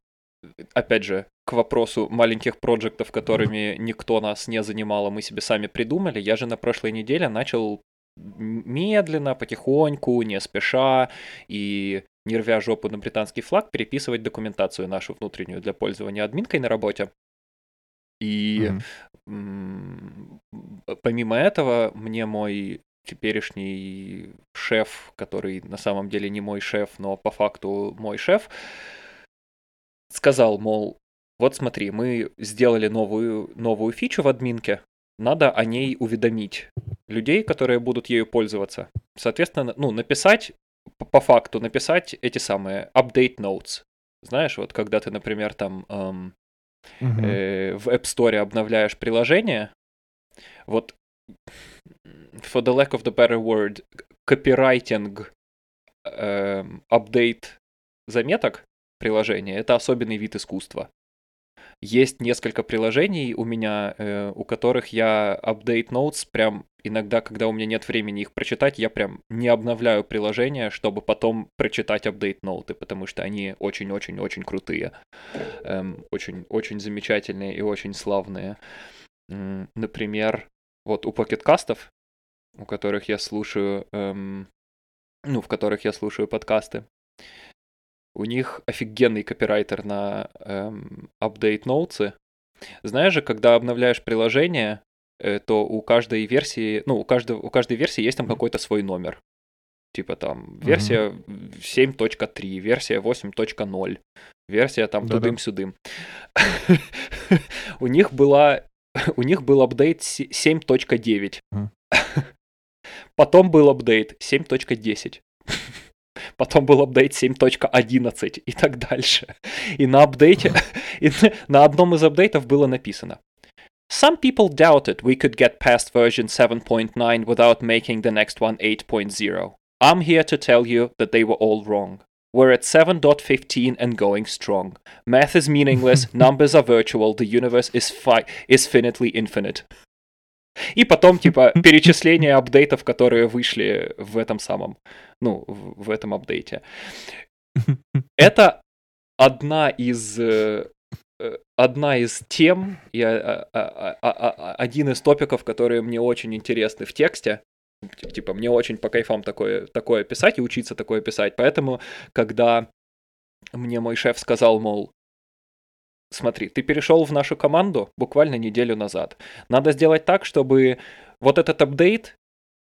опять же, к вопросу маленьких проектов, которыми никто нас не занимал, а мы себе сами придумали, я же на прошлой неделе начал медленно, потихоньку, не спеша и не рвя жопу на британский флаг, переписывать документацию нашу внутреннюю для пользования админкой на работе. И mm-hmm. помимо этого, мне мой теперешний шеф, который на самом деле не мой шеф, но по факту мой шеф, сказал, мол, вот смотри, мы сделали новую, новую фичу в админке, надо о ней уведомить людей, которые будут ею пользоваться. Соответственно, ну, написать, по факту, написать эти самые update notes. Знаешь, вот когда ты, например, там эм, uh-huh. э, в App Store обновляешь приложение, вот for the lack of the better word, копирайтинг э, update заметок приложения — это особенный вид искусства. есть несколько приложений у меня, э, у которых я update notes прям иногда, когда у меня нет времени их прочитать, я прям не обновляю приложение, чтобы потом прочитать update ноуты, потому что они очень-очень-очень крутые, эм, очень-очень замечательные и очень славные. Например, вот у покеткастов, у которых я слушаю, эм, ну, в которых я слушаю подкасты, у них офигенный копирайтер на эм, update ноутсы. Знаешь же, когда обновляешь приложение, э, то у каждой версии, ну, у, каждого, у каждой версии есть там какой-то свой номер. Типа там версия mm-hmm. 7.3, версия 8.0, версия там тудым-сюдым. у них была у них был апдейт 7.9. Потом был апдейт 7.10. Потом был апдейт 7.11 и так дальше. И на апдейте, и на одном из апдейтов было написано Some people doubted we could get past version 7.9 without making the next one 8.0. I'm here to tell you that they were all wrong. We're at 7.15 and going strong. Math is meaningless, numbers are virtual, the universe is, fi- is finitely infinite. И потом, типа, перечисление апдейтов, которые вышли в этом самом, ну, в, этом апдейте. Это одна из э, одна из тем и а, а, а, один из топиков, которые мне очень интересны в тексте. Типа, мне очень по кайфам такое, такое писать и учиться такое писать. Поэтому, когда мне мой шеф сказал, мол, смотри, ты перешел в нашу команду буквально неделю назад. Надо сделать так, чтобы вот этот апдейт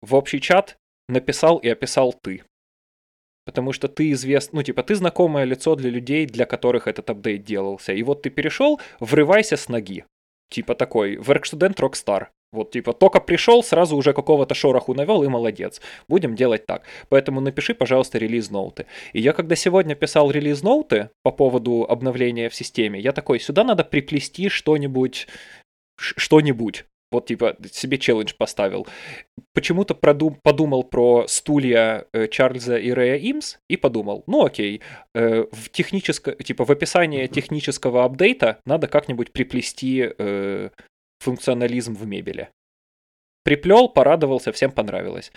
в общий чат написал и описал ты. Потому что ты известный, ну, типа, ты знакомое лицо для людей, для которых этот апдейт делался. И вот ты перешел, врывайся с ноги. Типа такой, Workstudent Rockstar. Вот, типа, только пришел, сразу уже какого-то шороху навел и молодец. Будем делать так. Поэтому напиши, пожалуйста, релиз-ноуты. И я когда сегодня писал релиз-ноуты по поводу обновления в системе, я такой, сюда надо приплести что-нибудь, что-нибудь. Вот, типа, себе челлендж поставил. Почему-то продум- подумал про стулья э, Чарльза и Рэя Имс и подумал, ну окей, э, в техническое, типа, в описании технического апдейта надо как-нибудь приплести э, функционализм в мебели. Приплел, порадовался, всем понравилось.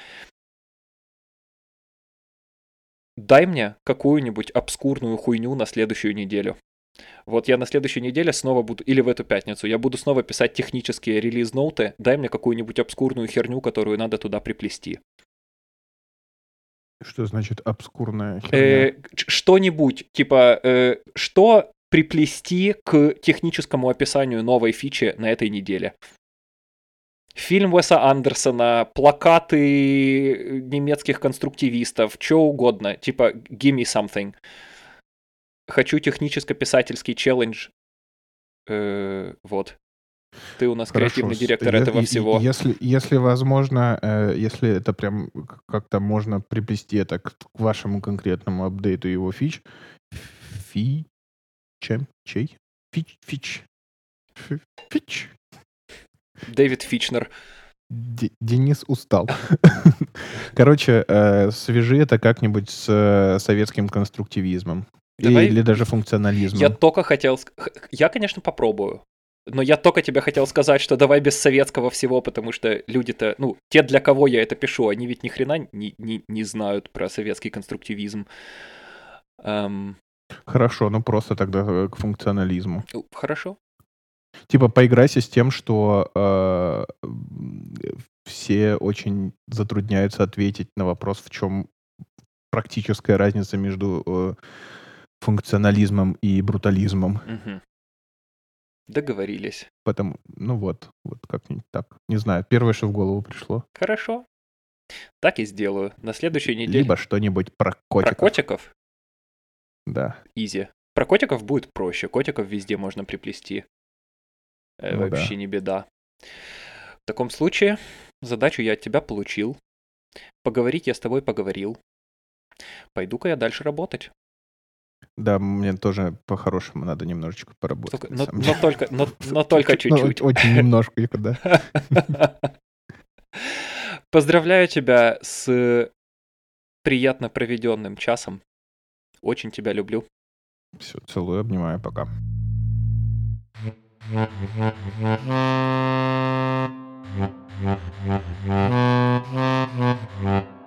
Дай мне какую-нибудь обскурную хуйню на следующую неделю. Вот я на следующей неделе снова буду, или в эту пятницу, я буду снова писать технические релиз-ноуты. Дай мне какую-нибудь обскурную херню, которую надо туда приплести. Что значит обскурная херня? Э, что-нибудь, типа, э, что приплести к техническому описанию новой фичи на этой неделе. Фильм Уэса Андерсона, плакаты немецких конструктивистов, что угодно, типа «Give me something». Хочу техническо-писательский челлендж. Э, вот. Ты у нас Хорошо. креативный директор этого и, всего. Если, если возможно, э, если это прям как-то можно приплести это к, к вашему конкретному апдейту его фич, фи, чем? Чей? Фич. Фич. Фич. Дэвид Фичнер. Денис устал. Короче, э, свяжи это как-нибудь с э, советским конструктивизмом. Давай... Или даже функционализмом. Я только хотел... Я, конечно, попробую. Но я только тебе хотел сказать, что давай без советского всего, потому что люди-то, ну, те, для кого я это пишу, они ведь ни хрена не, не, не знают про советский конструктивизм. Эм, Хорошо, ну просто тогда э, к функционализму. Хорошо. Типа поиграйся с тем, что э, все очень затрудняются ответить на вопрос, в чем практическая разница между э, функционализмом и брутализмом. Угу. Договорились. Потом, ну вот, вот как-нибудь так. Не знаю, первое, что в голову пришло. Хорошо. Так и сделаю. На следующей неделе. Либо что-нибудь про котиков. Про котиков? Да. Изи. Про котиков будет проще. Котиков везде можно приплести. Э, ну, вообще да. не беда. В таком случае задачу я от тебя получил. Поговорить я с тобой поговорил. Пойду-ка я дальше работать. Да, мне тоже по-хорошему надо немножечко поработать. Только, но, но, только, но, но только чуть-чуть. Ну, очень немножко, да. Поздравляю тебя с приятно проведенным часом. Очень тебя люблю. Все, целую, обнимаю, пока. Mm-hmm.